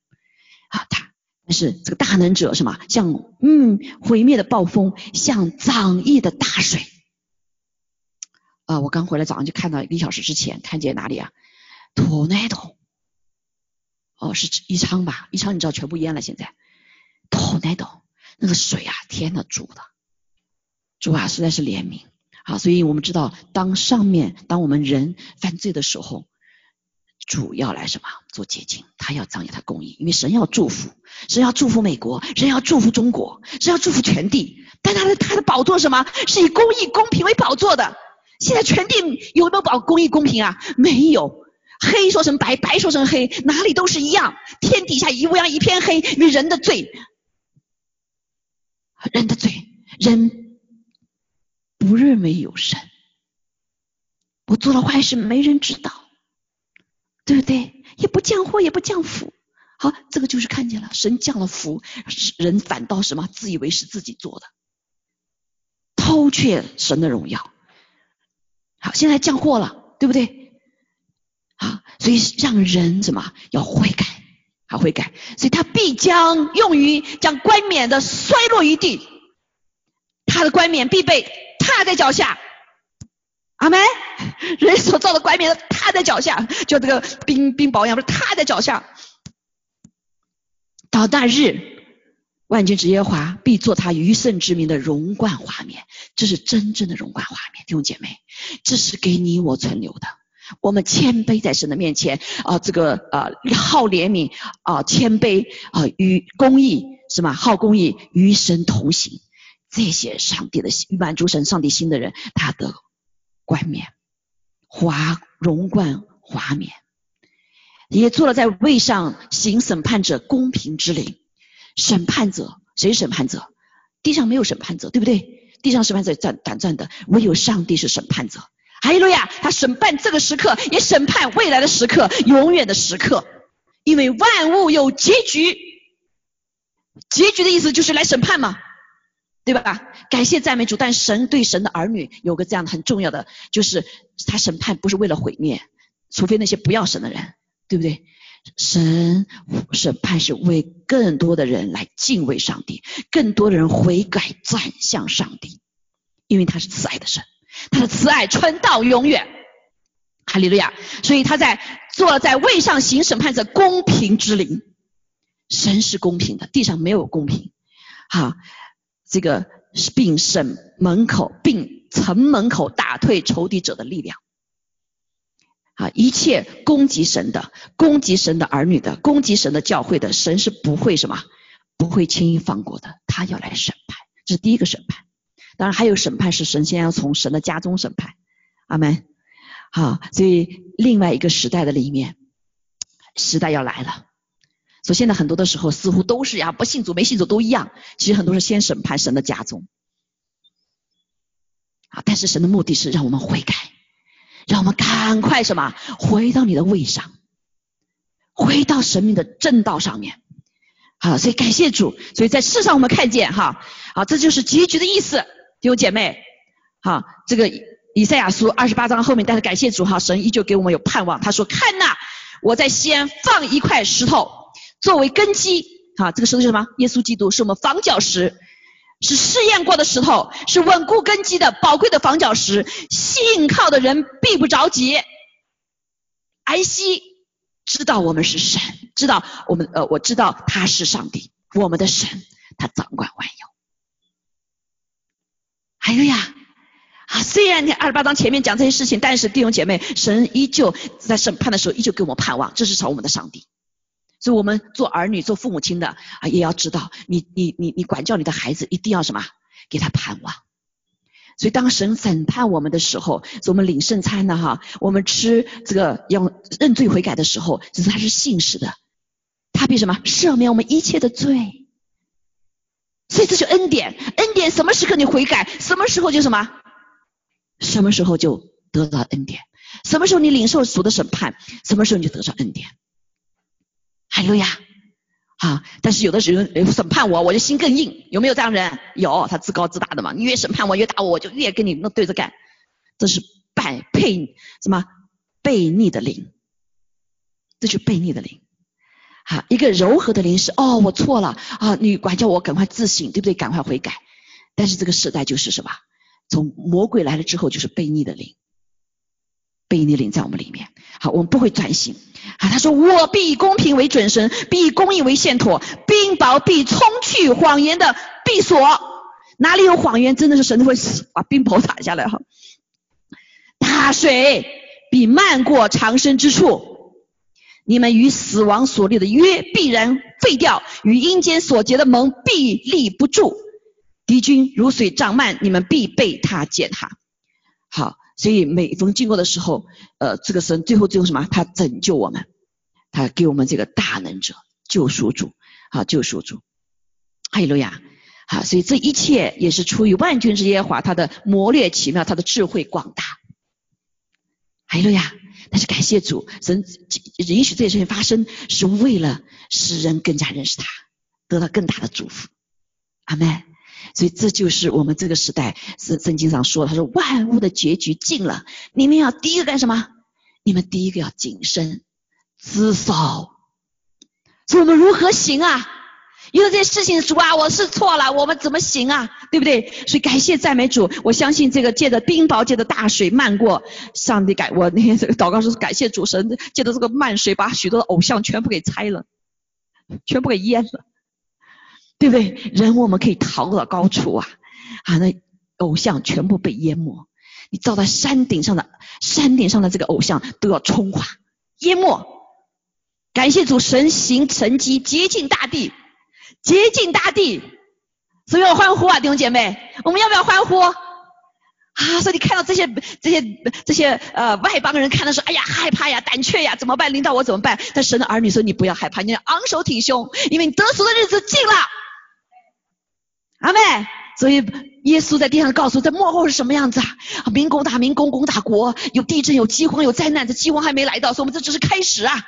啊，他但是这个大能者什么？像嗯毁灭的暴风，像涨溢的大水。啊，我刚回来早上就看到一个小时之前看见哪里啊？土那桶。哦，是宜昌吧？宜昌你知道全部淹了现在。头那懂那个水啊，天呐，主的主啊，实在是怜悯啊！所以我们知道，当上面当我们人犯罪的时候，主要来什么做洁净？他要彰显他公义，因为神要祝福，神要祝福美国，神要祝福中国，神要祝福全地。但他的他的宝座什么？是以公义公平为宝座的。现在全地有没有保公义公平啊？没有，黑说成白，白说成黑，哪里都是一样。天底下一乌鸦一片黑，因为人的罪。人的罪，人不认为有神，我做了坏事没人知道，对不对？也不降祸，也不降福，好，这个就是看见了，神降了福，人反倒什么自以为是自己做的，偷窃神的荣耀。好，现在降祸了，对不对？啊，所以让人什么要悔改。他会改，所以他必将用于将冠冕的摔落于地，他的冠冕必被踏在脚下。阿门。人所造的冠冕踏在脚下，就这个冰冰雹一样，不是踏在脚下。到那日，万军之耶华必做他余圣之名的荣冠华冕，这是真正的荣冠华冕，弟兄姐妹，这是给你我存留的。我们谦卑在神的面前啊，这个啊好怜悯啊，谦卑啊与公义是吗？好公义与神同行，这些上帝的心满足神上帝心的人，他的冠冕华荣冠华冕，也做了在位上行审判者公平之灵。审判者谁审判者？地上没有审判者，对不对？地上审判者短短暂的，唯有上帝是审判者。哈利路亚！他审判这个时刻，也审判未来的时刻，永远的时刻。因为万物有结局，结局的意思就是来审判嘛，对吧？感谢赞美主，但神对神的儿女有个这样的很重要的，就是他审判不是为了毁灭，除非那些不要神的人，对不对？神审判是为更多的人来敬畏上帝，更多的人悔改转向上帝，因为他是慈爱的神。他的慈爱存到永远，哈利路亚。所以他在坐在位上行审判者公平之灵，神是公平的，地上没有公平。好，这个并审门口，并城门口打退仇敌者的力量。啊，一切攻击神的、攻击神的儿女的、攻击神的教会的，神是不会什么，不会轻易放过的。他要来审判，这是第一个审判。当然还有审判是神仙要从神的家中审判，阿门。好，所以另外一个时代的里面，时代要来了。所以现在很多的时候似乎都是呀，不信主没信主都一样。其实很多是先审判神的家中，啊，但是神的目的是让我们悔改，让我们赶快什么回到你的位上，回到神命的正道上面。好，所以感谢主。所以在世上我们看见哈，好，这就是结局的意思。弟兄姐妹，好，这个以赛亚书二十八章后面，但是感谢主哈，神依旧给我们有盼望。他说：“看呐，我在西安放一块石头作为根基，哈，这个石头是什么？耶稣基督是我们房角石，是试验过的石头，是稳固根基的宝贵的房角石。信靠的人必不着急。安息，知道我们是神，知道我们呃，我知道他是上帝，我们的神，他掌管万有。”还有呀，啊，虽然你二十八章前面讲这些事情，但是弟兄姐妹，神依旧在审判的时候依旧给我们盼望，这是找我们的上帝。所以我们做儿女、做父母亲的啊，也要知道，你你你你管教你的孩子，一定要什么，给他盼望。所以当神审判我们的时候，所以我们领圣餐的哈，我们吃这个要认罪悔改的时候，其实他是信实的，他比什么赦免我们一切的罪。所以这是恩典，恩典什么时刻你悔改，什么时候就什么，什么时候就得到恩典。什么时候你领受主的审判，什么时候你就得上恩典。海路亚，啊！但是有的时候审判我，我就心更硬，有没有这样人？有，他自高自大的嘛。你越审判我，越打我，我就越跟你那对着干。这是败配什么悖逆的灵，这就悖逆的灵。好，一个柔和的灵是哦，我错了啊，你管教我，赶快自省，对不对？赶快悔改。但是这个时代就是什么？从魔鬼来了之后，就是悖逆的灵，悖逆灵在我们里面。好，我们不会转型。啊，他说我必以公平为准绳，必以公义为线砣，冰雹必冲去谎言的闭锁。哪里有谎言，真的是神都会把冰雹打下来哈。大水必漫过长生之处。你们与死亡所立的约必然废掉，与阴间所结的盟必立不住。敌军如水涨漫，你们必被他践踏。所以每逢经过的时候，呃，这个神最后最后什么？他拯救我们，他给我们这个大能者救赎主，啊救赎主。哈利路亚！啊，所以这一切也是出于万军之耶和华，他的谋略奇妙，他的智慧广大。哈利路亚！但是感谢主，神允许这些事情发生，是为了使人更加认识他，得到更大的祝福。阿门。所以这就是我们这个时代，是圣经上说，他说万物的结局近了，你们要第一个干什么？你们第一个要谨慎自守。所以我们如何行啊？遇到这些事情，主啊，我是错了，我们怎么行啊？对不对？所以感谢赞美主，我相信这个借着冰雹，借着大水漫过，上帝改我那天祷告说感谢主神，借着这个漫水把许多的偶像全部给拆了，全部给淹了，对不对？人我们可以逃到高处啊，啊，那偶像全部被淹没，你造在山顶上的山顶上的这个偶像都要冲垮淹没，感谢主神行神迹，洁净大地。洁净大地，所以要欢呼啊，弟兄姐妹，我们要不要欢呼？啊，所以你看到这些这些这些呃外邦人看的时候，哎呀害怕呀，胆怯呀，怎么办？领导我怎么办？但神的儿女说你不要害怕，你昂首挺胸，因为你得赎的日子近了。阿妹，所以耶稣在地上告诉，在幕后是什么样子啊？民攻打民，攻攻打国，有地震，有饥荒，有灾难，这饥荒还没来到，所以我们这只是开始啊。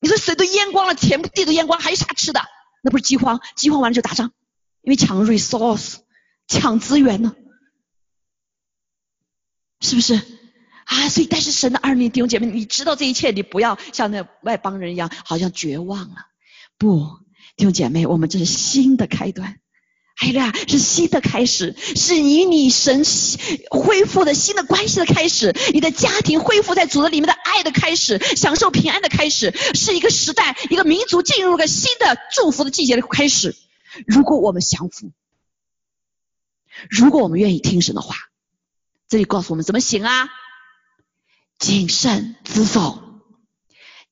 你说水都淹光了，全部地都淹光，还有啥吃的？那不是饥荒，饥荒完了就打仗，因为抢 resource，抢资源呢，是不是？啊，所以但是神的儿女弟兄姐妹，你知道这一切，你不要像那外邦人一样，好像绝望了。不，弟兄姐妹，我们这是新的开端，哎呀，是新的开始，是与你神恢复的新的关系的开始，你的家庭恢复在主的里面的。爱的开始，享受平安的开始，是一个时代，一个民族进入个新的祝福的季节的开始。如果我们降服，如果我们愿意听神的话，这里告诉我们怎么行啊？谨慎自守，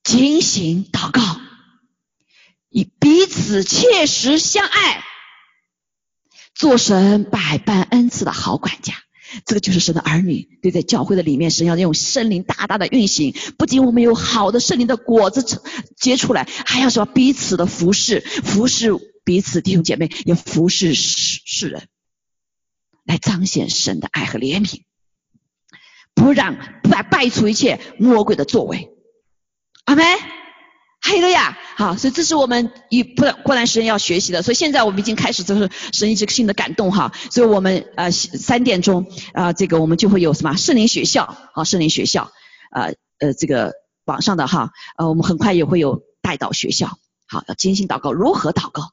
警醒祷告，以彼此切实相爱，做神百般恩赐的好管家。这个就是神的儿女，对，在教会的里面，神要用圣灵大大的运行，不仅我们有好的圣灵的果子结出来，还要什么彼此的服侍，服侍彼此弟兄姐妹，也服侍世世人，来彰显神的爱和怜悯，不让败败除一切魔鬼的作为，阿门。还有呀，好，所以这是我们以不过段时间要学习的，所以现在我们已经开始就是神一直新的感动哈，所以我们呃三点钟啊这个我们就会有什么？圣灵学校。啊圣灵学校。呃呃这个网上的哈。呃我们很快也会有带导学校，好要精心祷告如何祷告？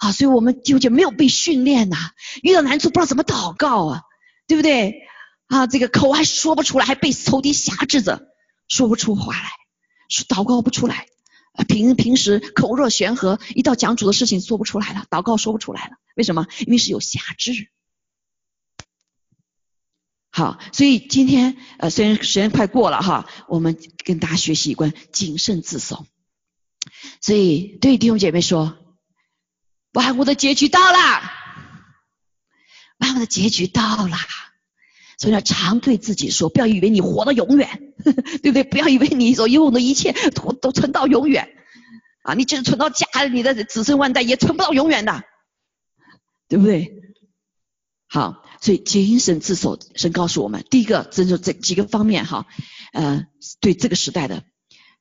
啊，所以我们就就没有被训练呐，遇到难处不知道怎么祷告啊，对不对？啊这个口还说不出来，还被仇敌辖制着，说不出话来，说祷告不出来。平平时口若悬河，一到讲主的事情说不出来了，祷告说不出来了，为什么？因为是有辖制。好，所以今天呃，虽然时间快过了哈，我们跟大家学习一关谨慎自守。所以对弟兄姐妹说，万物的结局到了，万物的结局到了。所以要常对自己说，不要以为你活到永远，[LAUGHS] 对不对？不要以为你所拥有的一切都都存到永远啊！你即使存到家，你的子孙万代也存不到永远的，对不对？好，所以精神自守，神告诉我们，第一个，这就这几个方面哈，呃，对这个时代的，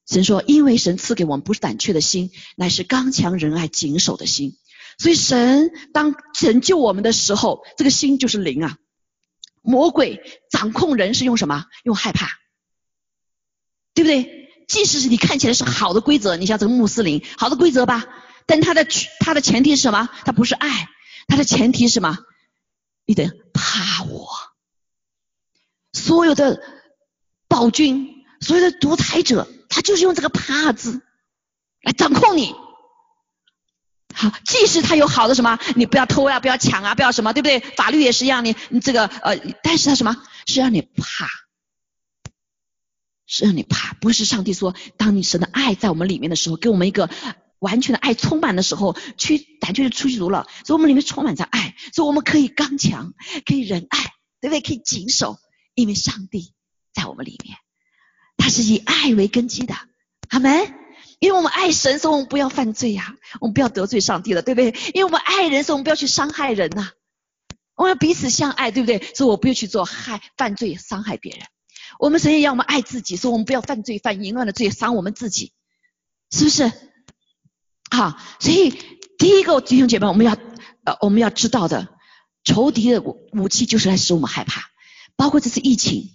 神说，因为神赐给我们不是胆怯的心，乃是刚强仁爱谨守的心。所以神当拯救我们的时候，这个心就是灵啊。魔鬼掌控人是用什么？用害怕，对不对？即使是你看起来是好的规则，你像这个穆斯林，好的规则吧，但他的他的前提是什么？他不是爱，他的前提是什么？你得怕我。所有的暴君，所有的独裁者，他就是用这个怕字来掌控你。好，即使他有好的什么，你不要偷啊，不要抢啊，不要什么，对不对？法律也是一样，你你这个呃，但是他什么是让你怕，是让你怕，不是上帝说，当你神的爱在我们里面的时候，给我们一个完全的爱充满的时候，去胆怯就出去读了，所以我们里面充满着爱，所以我们可以刚强，可以仁爱，对不对？可以谨守，因为上帝在我们里面，他是以爱为根基的，阿门。因为我们爱神，所以我们不要犯罪呀，我们不要得罪上帝了，对不对？因为我们爱人，所以我们不要去伤害人呐。我们要彼此相爱，对不对？所以我不要去做害犯罪、伤害别人。我们神也要我们爱自己，所以我们不要犯罪、犯淫乱的罪，伤我们自己，是不是？好，所以第一个弟兄姐妹，我们要呃，我们要知道的，仇敌的武武器就是来使我们害怕，包括这次疫情，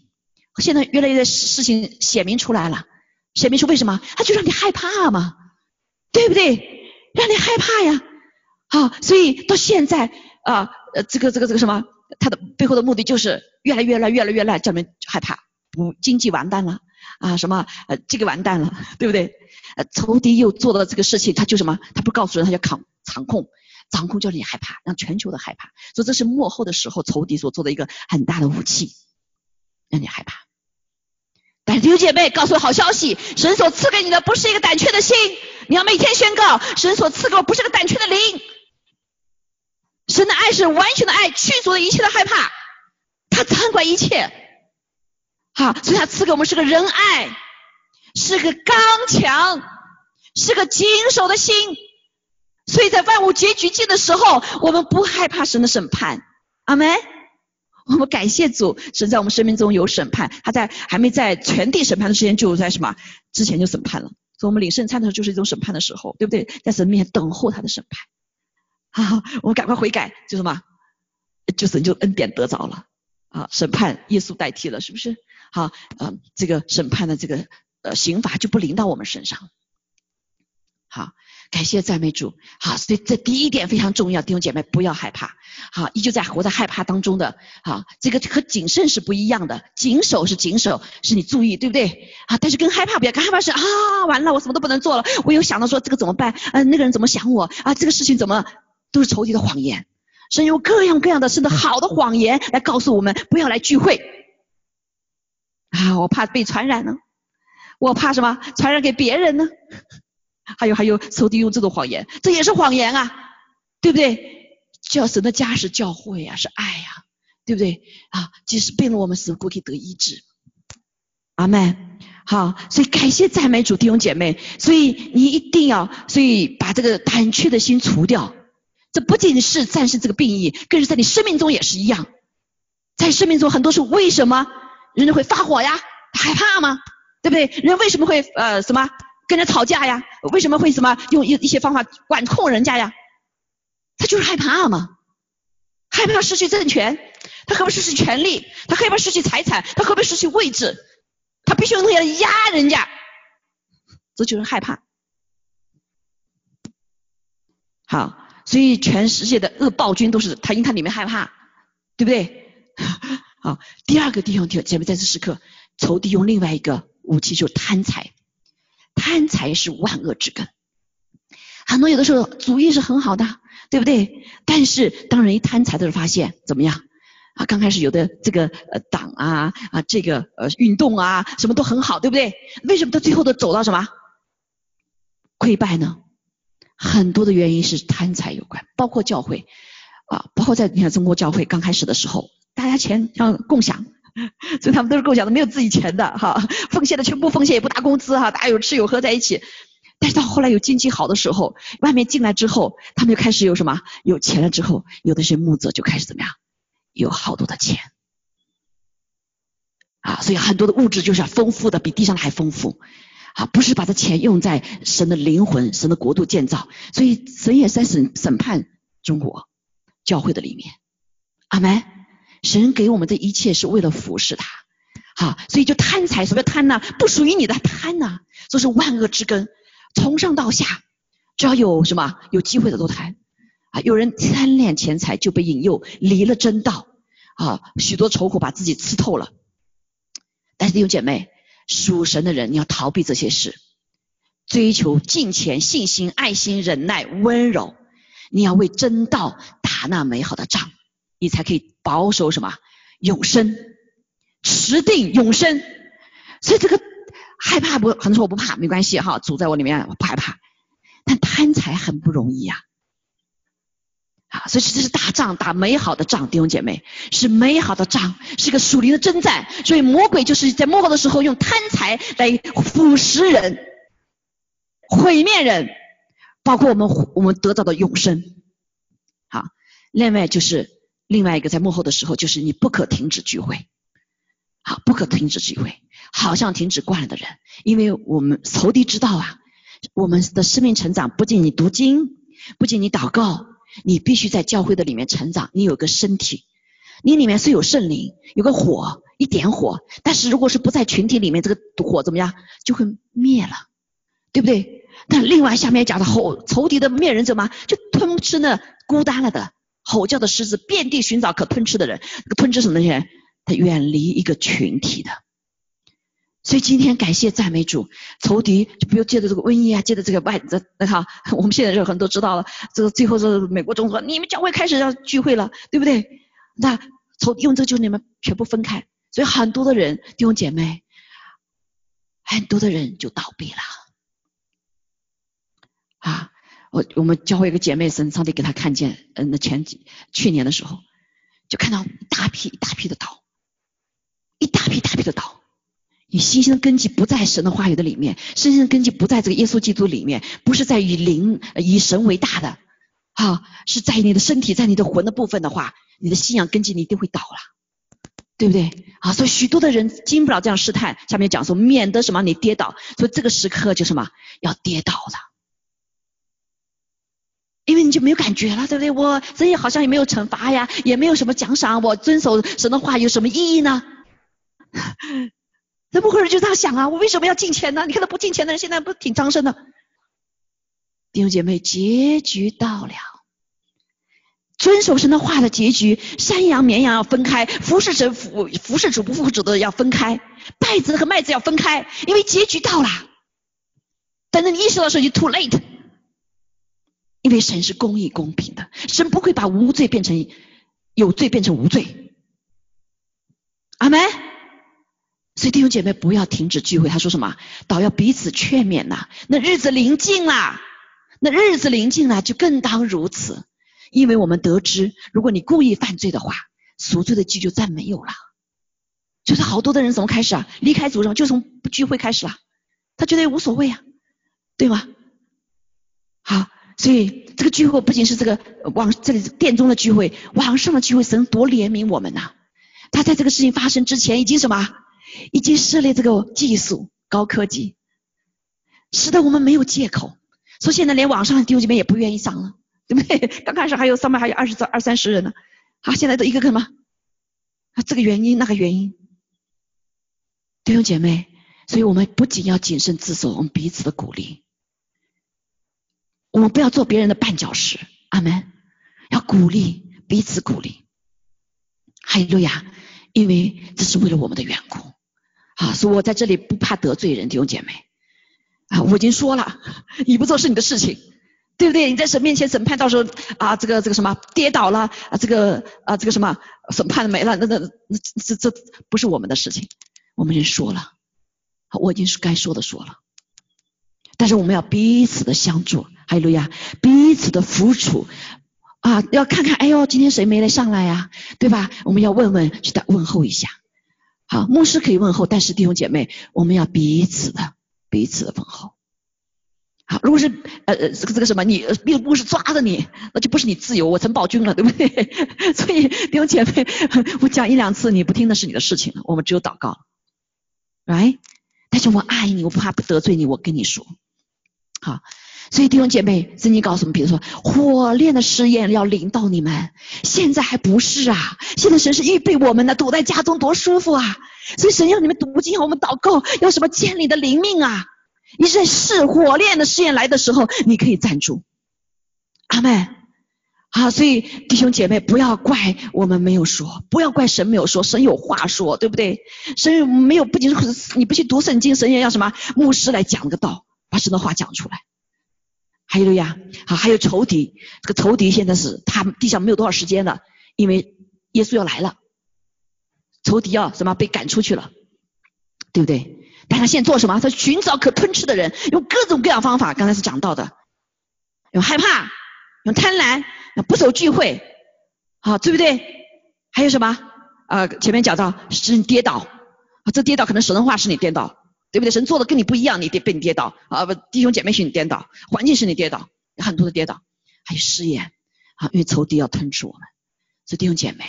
现在越来越事情显明出来了。显明出为什么？他就让你害怕嘛，对不对？让你害怕呀，好，所以到现在啊，这个这个这个什么，他的背后的目的就是越来越烂，越来越烂，叫人害怕，不经济完蛋了啊，什么呃这个完蛋了，对不对？呃，仇敌又做了这个事情，他就什么？他不告诉人，他要扛掌控，掌控叫你害怕，让全球的害怕，所以这是幕后的时候仇敌所做的一个很大的武器，让你害怕。但弟兄姐妹，告诉我好消息，神所赐给你的不是一个胆怯的心，你要每天宣告，神所赐给我不是个胆怯的灵，神的爱是完全的爱，驱逐了一切的害怕，他掌管一切，好，所以他赐给我们是个仁爱，是个刚强，是个谨守的心，所以在万物结局尽的时候，我们不害怕神的审判，阿门。我们感谢主，神在我们生命中有审判，他在还没在全地审判的时间，就在什么之前就审判了。所以，我们领圣餐的时候就是一种审判的时候，对不对？在神面前等候他的审判。好，我们赶快悔改，就什么，就神就恩典得着了啊，审判耶稣代替了，是不是？好，嗯，这个审判的这个呃刑罚就不临到我们身上。好。感谢赞美主，好，所以这第一点非常重要，弟兄姐妹不要害怕，好，依旧在活在害怕当中的，好，这个和谨慎是不一样的，谨守是谨守，是你注意，对不对？啊，但是跟害怕不要，跟害怕是啊，完了，我什么都不能做了，我又想到说这个怎么办？嗯，那个人怎么想我？啊，这个事情怎么都是仇敌的谎言，神用各样各样的甚至 [LAUGHS] 好的谎言来告诉我们不要来聚会，啊，我怕被传染呢，我怕什么？传染给别人呢？还有还有，仇敌用这种谎言，这也是谎言啊，对不对？叫神的家是教会呀，是爱呀，对不对？啊，即使病了，我们神可以得医治。阿门。好，所以感谢赞美主弟兄姐妹。所以你一定要，所以把这个胆怯的心除掉。这不仅是战胜这个病疫，更是在你生命中也是一样。在生命中，很多时候为什么人会发火呀？害怕吗？对不对？人为什么会呃什么？跟人吵架呀？为什么会什么用一一些方法管控人家呀？他就是害怕嘛，害怕失去政权，他害怕失去权利，他害怕失去财产，他害怕失去位置，他必须用东西来压人家，这就是害怕。好，所以全世界的恶暴君都是他，因他里面害怕，对不对？好，第二个弟兄姐妹在这时刻，仇敌用另外一个武器就是贪财。贪财是万恶之根，很多有的时候主意是很好的，对不对？但是当人一贪财的时候，发现怎么样？啊，刚开始有的这个呃党啊啊这个呃运动啊什么都很好，对不对？为什么到最后都走到什么溃败呢？很多的原因是贪财有关，包括教会啊，包括在你看中国教会刚开始的时候，大家钱要共享。[LAUGHS] 所以他们都是共享的，没有自己钱的哈，奉献的全部奉献，也不拿工资哈，大家有吃有喝在一起。但是到后来有经济好的时候，外面进来之后，他们就开始有什么有钱了之后，有的些牧者就开始怎么样有好多的钱啊，所以很多的物质就是丰富的，比地上的还丰富啊，不是把这钱用在神的灵魂、神的国度建造，所以神也在审审判中国教会的里面。阿门。神给我们的一切是为了服侍他，好，所以就贪财，什么叫贪呢？不属于你的贪呢，就是万恶之根，从上到下，只要有什么有机会的都贪。啊，有人贪恋钱财，就被引诱离了真道啊，许多愁苦把自己刺透了。但是弟兄姐妹，属神的人，你要逃避这些事，追求金钱、信心、爱心、忍耐、温柔，你要为真道打那美好的仗，你才可以保守什么永生，持定永生。所以这个害怕不，很多人说我不怕，没关系哈，主在我里面，我不害怕。但贪财很不容易呀。啊，所以这是打仗，打美好的仗，弟兄姐妹，是美好的仗，是个属灵的征战。所以魔鬼就是在幕后的时候用贪财来腐蚀人、毁灭人，包括我们我们得到的永生。好，另外就是另外一个在幕后的时候，就是你不可停止聚会，好，不可停止聚会，好像停止惯了的人，因为我们仇敌知道啊，我们的生命成长不仅你读经，不仅你祷告。你必须在教会的里面成长，你有个身体，你里面是有圣灵，有个火，一点火。但是如果是不在群体里面，这个火怎么样，就会灭了，对不对？但另外下面讲的吼仇敌的灭人者嘛，就吞吃那孤单了的吼叫的狮子，遍地寻找可吞吃的人。那个吞吃什么人？他远离一个群体的。所以今天感谢赞美主，仇敌就不用借着这个瘟疫啊，借着这个外这那哈，[LAUGHS] 我们现在就很多知道了，这个最后是美国总统，你们教会开始要聚会了，对不对？那仇用这个就你们全部分开，所以很多的人弟兄姐妹，很多的人就倒闭了。啊，我我们教会一个姐妹神上帝给她看见，嗯，那前几去年的时候，就看到大批一大批的倒，一大批大批的倒。你信心的根基不在神的话语的里面，信心的根基不在这个耶稣基督里面，不是在以灵以神为大的，啊，是在你的身体，在你的魂的部分的话，你的信仰根基你一定会倒了，对不对？啊，所以许多的人经不了这样试探。下面讲说，免得什么你跌倒，所以这个时刻就什么要跌倒的，因为你就没有感觉了，对不对？我神也好像也没有惩罚呀，也没有什么奖赏，我遵守神的话有什么意义呢？[LAUGHS] 这不会人就这样想啊？我为什么要进钱呢？你看他不进钱的人，现在不挺张生的？弟兄姐妹，结局到了，遵守神的话的结局，山羊绵羊要分开，服侍神服服侍主不服主的要分开，稗子和麦子要分开，因为结局到了。等到你意识到时候就 too late，因为神是公义公平的，神不会把无罪变成有罪变成无罪。阿门。所以弟兄姐妹不要停止聚会。他说什么？倒要彼此劝勉呐。那日子临近了，那日子临近了，就更当如此。因为我们得知，如果你故意犯罪的话，赎罪的祭就再没有了。就是好多的人怎么开始啊？离开主上就从不聚会开始了。他觉得也无所谓啊，对吗？好，所以这个聚会不仅是这个往这里殿中的聚会，网上的聚会，神多怜悯我们呐。他在这个事情发生之前已经什么？已经设立这个技术高科技，使得我们没有借口。说现在连网上的弟兄姐妹也不愿意上了，对不对？刚开始还有上面还有二十二二三十人呢，好，现在都一个个什么？啊，这个原因那个原因，弟兄姐妹，所以我们不仅要谨慎自守，我们彼此的鼓励，我们不要做别人的绊脚石。阿门。要鼓励彼此鼓励。哈利路亚，因为这是为了我们的缘故。啊，所以我在这里不怕得罪人，弟兄姐妹啊，我已经说了，你不做是你的事情，对不对？你在神面前审判，到时候啊，这个这个什么跌倒了啊，这个啊这个什么审判没了，那那那这这不是我们的事情，我们已经说了，我已经是该说的说了，但是我们要彼此的相助，还有路亚，彼此的扶持啊，要看看，哎呦，今天谁没来上来呀，对吧？我们要问问，去打问候一下。好，牧师可以问候，但是弟兄姐妹，我们要彼此的彼此的问候。好，如果是呃呃这个这个什么，你并不是抓着你，那就不是你自由，我成暴君了，对不对？[LAUGHS] 所以弟兄姐妹，我讲一两次你不听那是你的事情了，我们只有祷告，right？但是我爱你，我怕不得罪你，我跟你说，好。所以弟兄姐妹，圣经告诉我们，比如说火炼的试验要临到你们，现在还不是啊，现在神是预备我们的，躲在家中多舒服啊。所以神要你们读经，我们祷告，要什么建立的灵命啊？你在试火炼的试验来的时候，你可以站住。阿门。好，所以弟兄姐妹，不要怪我们没有说，不要怪神没有说，神有话说，对不对？神没有，不仅是你不去读圣经，神也要什么牧师来讲个道，把神的话讲出来。还有呀，好，还有仇敌，这个仇敌现在是他地上没有多少时间了，因为耶稣要来了，仇敌要什么被赶出去了，对不对？但他现在做什么？他寻找可吞吃的人，用各种各样方法。刚才是讲到的，用害怕，用贪婪，不守聚会，好，对不对？还有什么？呃，前面讲到使你跌倒，这跌倒可能神的话使你跌倒。对不对？神做的跟你不一样，你跌被你跌倒啊！不，弟兄姐妹是你跌倒，环境是你跌倒，很多的跌倒，还有失言啊，因为仇敌要吞吃我们。所以弟兄姐妹，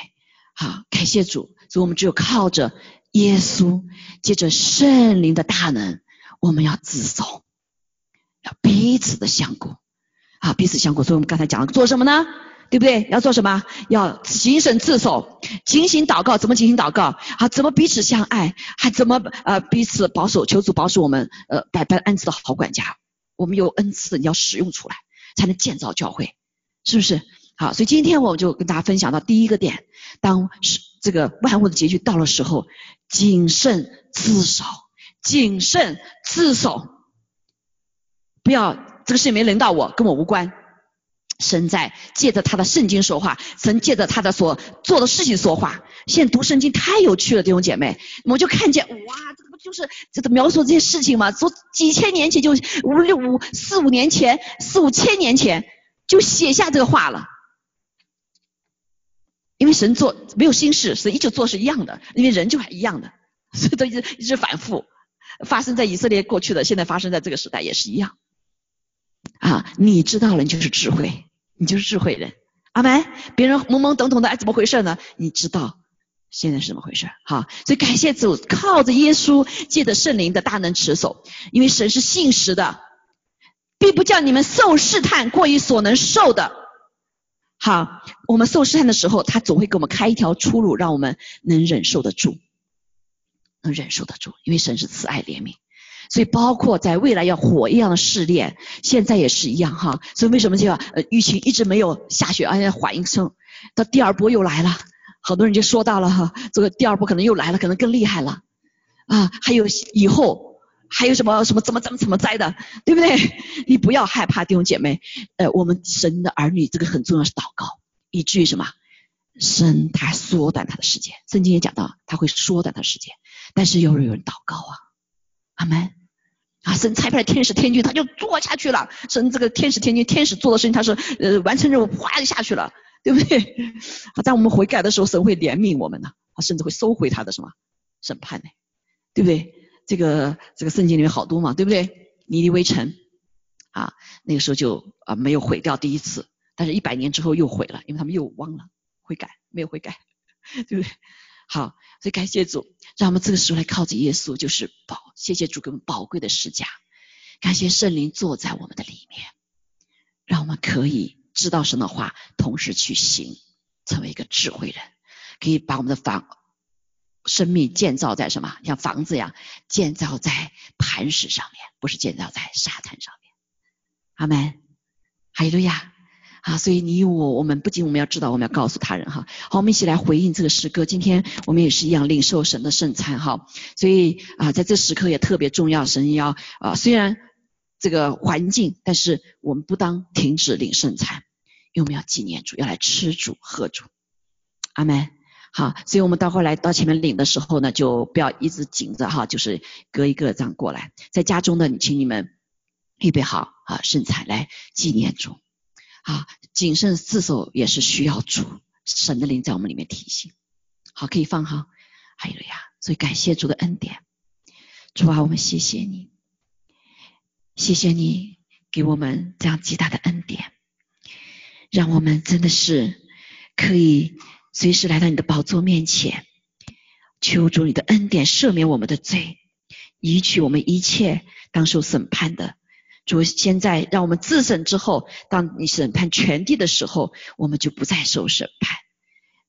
好，感谢主，所以我们只有靠着耶稣，借着圣灵的大能，我们要自守，要彼此的相顾啊，彼此相顾。所以我们刚才讲了做什么呢？对不对？要做什么？要谨慎自守，警醒祷告。怎么警醒祷告？啊，怎么彼此相爱？还怎么呃彼此保守？求主保守我们呃百般恩赐的好管家。我们有恩赐，你要使用出来，才能建造教会，是不是？好，所以今天我就跟大家分享到第一个点：当是这个万物的结局到了时候，谨慎自守，谨慎自守，不要这个事情没轮到我，跟我无关。神在借着他的圣经说话，神借着他的所做的事情说话。现在读圣经太有趣了，弟兄姐妹，我就看见哇，这不就是这个描述这些事情吗？说几千年前就五六五四五年前四五千年前就写下这个话了。因为神做没有心事，神依旧做是一样的，因为人就还一样的，所以都一直一直反复发生在以色列过去的，现在发生在这个时代也是一样。啊，你知道了，你就是智慧。你就是智慧人，阿门。别人懵懵懂懂的，哎，怎么回事呢？你知道现在是怎么回事？好，所以感谢主，靠着耶稣，借着圣灵的大能持守，因为神是信实的，并不叫你们受试探过于所能受的。好，我们受试探的时候，他总会给我们开一条出路，让我们能忍受得住，能忍受得住，因为神是慈爱怜悯。所以，包括在未来要火一样的试炼，现在也是一样哈。所以为什么就要呃疫情一直没有下雪，而且缓一声，到第二波又来了，好多人就说到了哈，这个第二波可能又来了，可能更厉害了啊。还有以后还有什么什么怎么怎么怎么栽的，对不对？你不要害怕，弟兄姐妹，呃，我们神的儿女这个很重要是祷告，以至于什么？神他缩短他的时间，圣经也讲到他会缩短他的时间，但是有人有人祷告啊，阿门。神差派天使天君，他就做下去了。神这个天使天君，天使做的事情，他是呃完成任务，哗就下去了，对不对？[LAUGHS] 啊在我们悔改的时候，神会怜悯我们呢，他甚至会收回他的什么审判呢？对不对？这个这个圣经里面好多嘛，对不对？尼尼微城啊，那个时候就啊没有毁掉第一次，但是一百年之后又毁了，因为他们又忘了悔改，没有悔改，[LAUGHS] 对不对？好，所以感谢主，让我们这个时候来靠着耶稣，就是宝，谢谢主给我们宝贵的施加，感谢圣灵坐在我们的里面，让我们可以知道神的话，同时去行，成为一个智慧人，可以把我们的房生命建造在什么？像房子一样，建造在磐石上面，不是建造在沙滩上面。阿门，哈利路亚。啊，所以你我，我们不仅我们要知道，我们要告诉他人哈。好，我们一起来回应这个诗歌。今天我们也是一样领受神的圣餐哈。所以啊，在这时刻也特别重要，神要啊，虽然这个环境，但是我们不当停止领圣餐，因为我们要纪念主，要来吃主喝主。阿门。好，所以我们到后来到前面领的时候呢，就不要一直紧着哈，就是隔一个这样过来。在家中的，请你们预备好啊圣餐来纪念主。啊，谨慎自守也是需要主神的灵在我们里面提醒。好，可以放哈。还有呀，所以感谢主的恩典。主啊，我们谢谢你，谢谢你给我们这样极大的恩典，让我们真的是可以随时来到你的宝座面前，求主你的恩典赦免我们的罪，移去我们一切当受审判的。主，现在让我们自审之后，当你审判全地的时候，我们就不再受审判。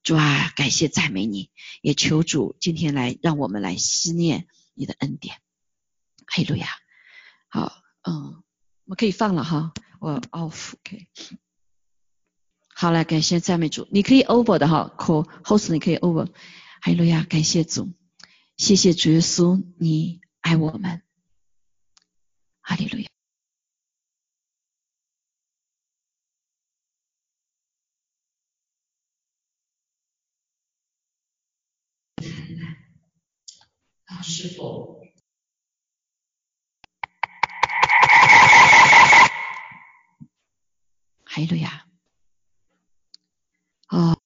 主啊，感谢赞美你，也求主今天来让我们来思念你的恩典。哈利路亚。好，嗯，我们可以放了哈，我 off，OK。好了，感谢赞美主，你可以 over 的哈，call host 你可以 over。哈利路亚，感谢主，谢谢主耶稣，你爱我们。哈利路亚。啊，师傅，还有呀，哦，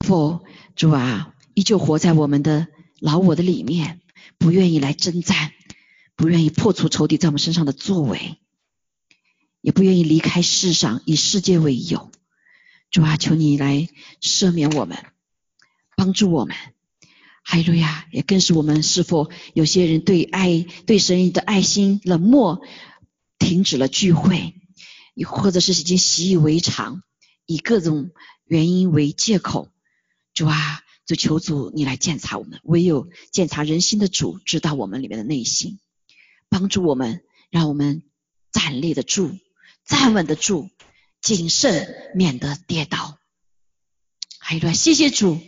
佛主啊，依旧活在我们的老我的里面，不愿意来征战，不愿意破除仇敌在我们身上的作为，也不愿意离开世上，以世界为友。主啊，求你来赦免我们，帮助我们。哈利路亚！也更是我们是否有些人对爱、对神的爱心冷漠，停止了聚会，或者是已经习以为常，以各种原因为借口。主啊，就求主你来检查我们，唯有检查人心的主知道我们里面的内心，帮助我们，让我们站立得住、站稳得住、谨慎，免得跌倒。哈利路亚！谢谢主，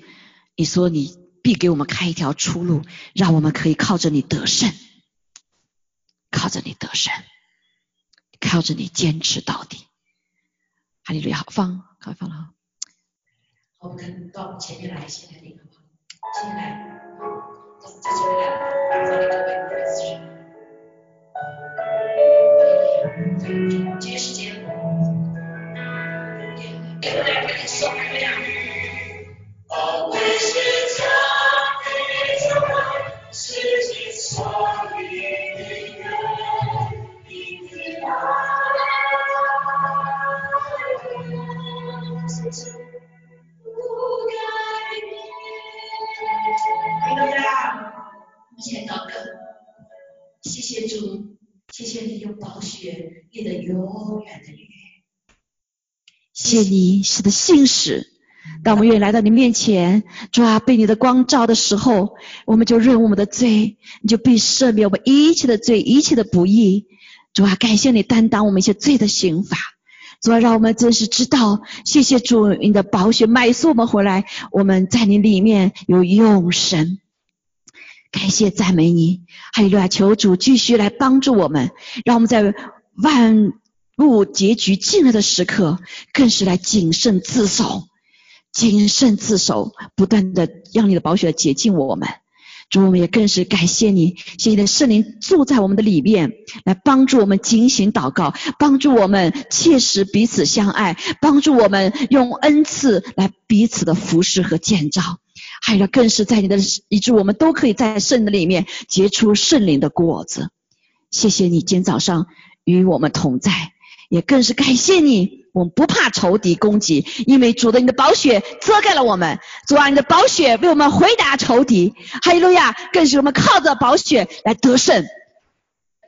你说你。必给我们开一条出路，让我们可以靠着你得胜，靠着你得胜，靠着你坚持到底。哈利路亚，好放，快放了哈。我们到前面来，先来领好不好？先来，到在前面来，放给各位孩子。哈利路亚，谢你使的信使，当我们愿意来到你面前，主啊，被你的光照的时候，我们就认我们的罪，你就必赦免我们一切的罪，一切的不义。主啊，感谢你担当我们一些罪的刑罚。主啊，让我们真是知道，谢谢主，你的宝血买赎我们回来，我们在你里面有永生。感谢赞美你，还有啊，求主继续来帮助我们，让我们在万物结局近了的时刻，更是来谨慎自守，谨慎自守，不断的让你的宝血洁净我们。主，我们也更是感谢你，谢谢你圣灵住在我们的里面，来帮助我们警醒祷告，帮助我们切实彼此相爱，帮助我们用恩赐来彼此的服侍和建造。还有更是在你的以致我们都可以在圣的里面结出圣灵的果子。谢谢你今天早上与我们同在，也更是感谢你，我们不怕仇敌攻击，因为主的你的宝血遮盖了我们，主啊你的宝血为我们回答仇敌。哈利路亚！更是我们靠着宝血来得胜。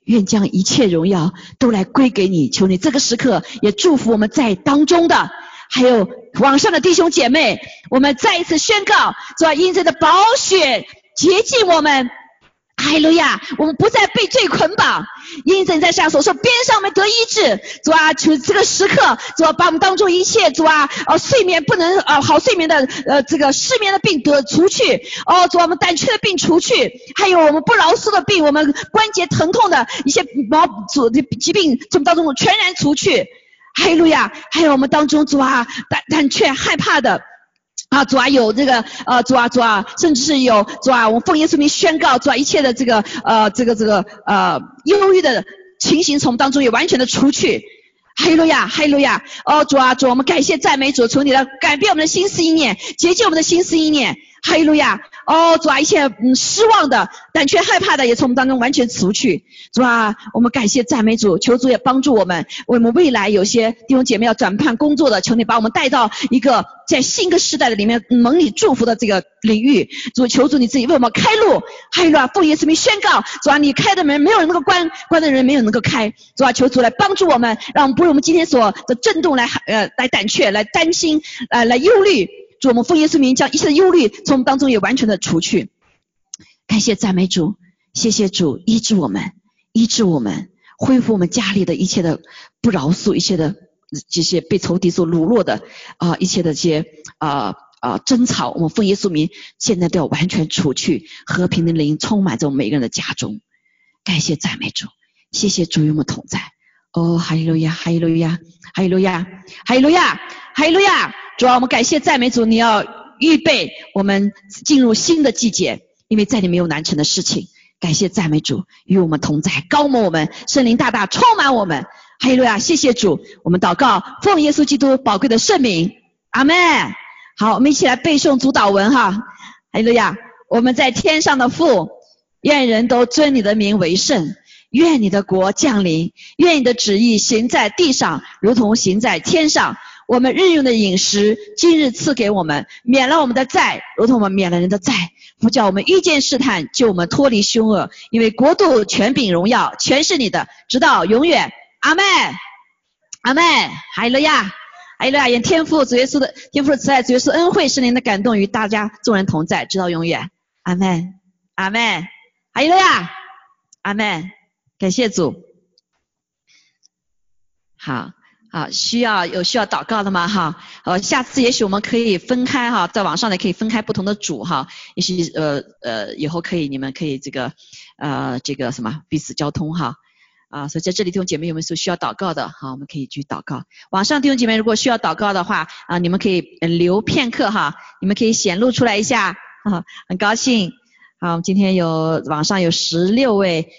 愿将一切荣耀都来归给你，求你这个时刻也祝福我们在当中的。还有网上的弟兄姐妹，我们再一次宣告：主啊，因着的宝血洁净我们，哈利路亚！我们不再被罪捆绑，因着在上所说边上我们得医治。主啊，求这个时刻，主啊，把我们当中一切主啊，呃，睡眠不能呃好睡眠的呃这个失眠的病得除去，哦，主啊，我们胆怯的病除去，还有我们不劳苏的病，我们关节疼痛的一些毛主的疾病，这么当中全然除去。哈利路亚！还有我们当中主啊，胆胆怯害怕的啊，主啊有这个呃主啊主啊，甚至是有主啊，我们奉耶稣名宣告，主啊一切的这个呃这个这个呃忧郁的情形从当中也完全的除去。哈利路亚，哈利路亚！哦主啊主，我们感谢赞美主，求你的改变我们的心思意念，洁净我们的心思意念。哈利路亚！哦，主啊，一切嗯失望的、胆怯害怕的也从我们当中完全除去。主啊，我们感谢赞美主，求主也帮助我们，为我们未来有些弟兄姐妹要转判工作的，求你把我们带到一个在新的时代的里面蒙你祝福的这个领域。主，求主你自己为我们开路。哈利路亚！奉耶稣名宣告，主啊，你开的门没有人能够关，关的人没有能够开。主啊，求主来帮助我们，让我们不为我们今天所的震动来呃来胆怯、来担心、呃来忧虑。主，我们奉耶稣名将一切的忧虑从我们当中也完全的除去。感谢赞美主，谢谢主医治我们，医治我们，恢复我们家里的一切的不饶恕，一切的这些被仇敌所掳落的啊，一切的这些啊啊争吵，我们奉耶稣名现在都要完全除去，和平的灵充满在我们每个人的家中。感谢赞美主，谢谢主与我们同在。哦，哈利路亚，哈利路亚，哈利路亚，哈利路亚，哈利路亚。主啊，我们感谢赞美主，你要预备我们进入新的季节，因为在你没有难成的事情。感谢赞美主与我们同在，高摩我们，圣灵大大充满我们。哈利路亚，谢谢主，我们祷告，奉耶稣基督宝贵的圣名，阿门。好，我们一起来背诵主祷文哈。哈利路亚，我们在天上的父，愿人都尊你的名为圣，愿你的国降临，愿你的旨意行在地上，如同行在天上。我们日用的饮食，今日赐给我们，免了我们的债，如同我们免了人的债。不叫我们遇见试探，救我们脱离凶恶。因为国度、权柄、荣耀，全是你的，直到永远。阿门，阿门。哈利路亚，哈利路亚。愿天父主耶稣的天父的慈爱，主耶稣恩惠，圣灵的感动与大家众人同在，直到永远。阿门，阿门。哈利路亚，阿门。感谢主。好。啊，需要有需要祷告的吗？哈，呃，下次也许我们可以分开哈，在网上呢可以分开不同的组哈，也许呃呃以后可以你们可以这个呃这个什么彼此交通哈，啊，所以在这里弟兄姐妹有没有说需要祷告的？好，我们可以去祷告。网上弟兄姐妹如果需要祷告的话啊，你们可以留片刻哈，你们可以显露出来一下，哈，很高兴。好，今天有网上有十六位。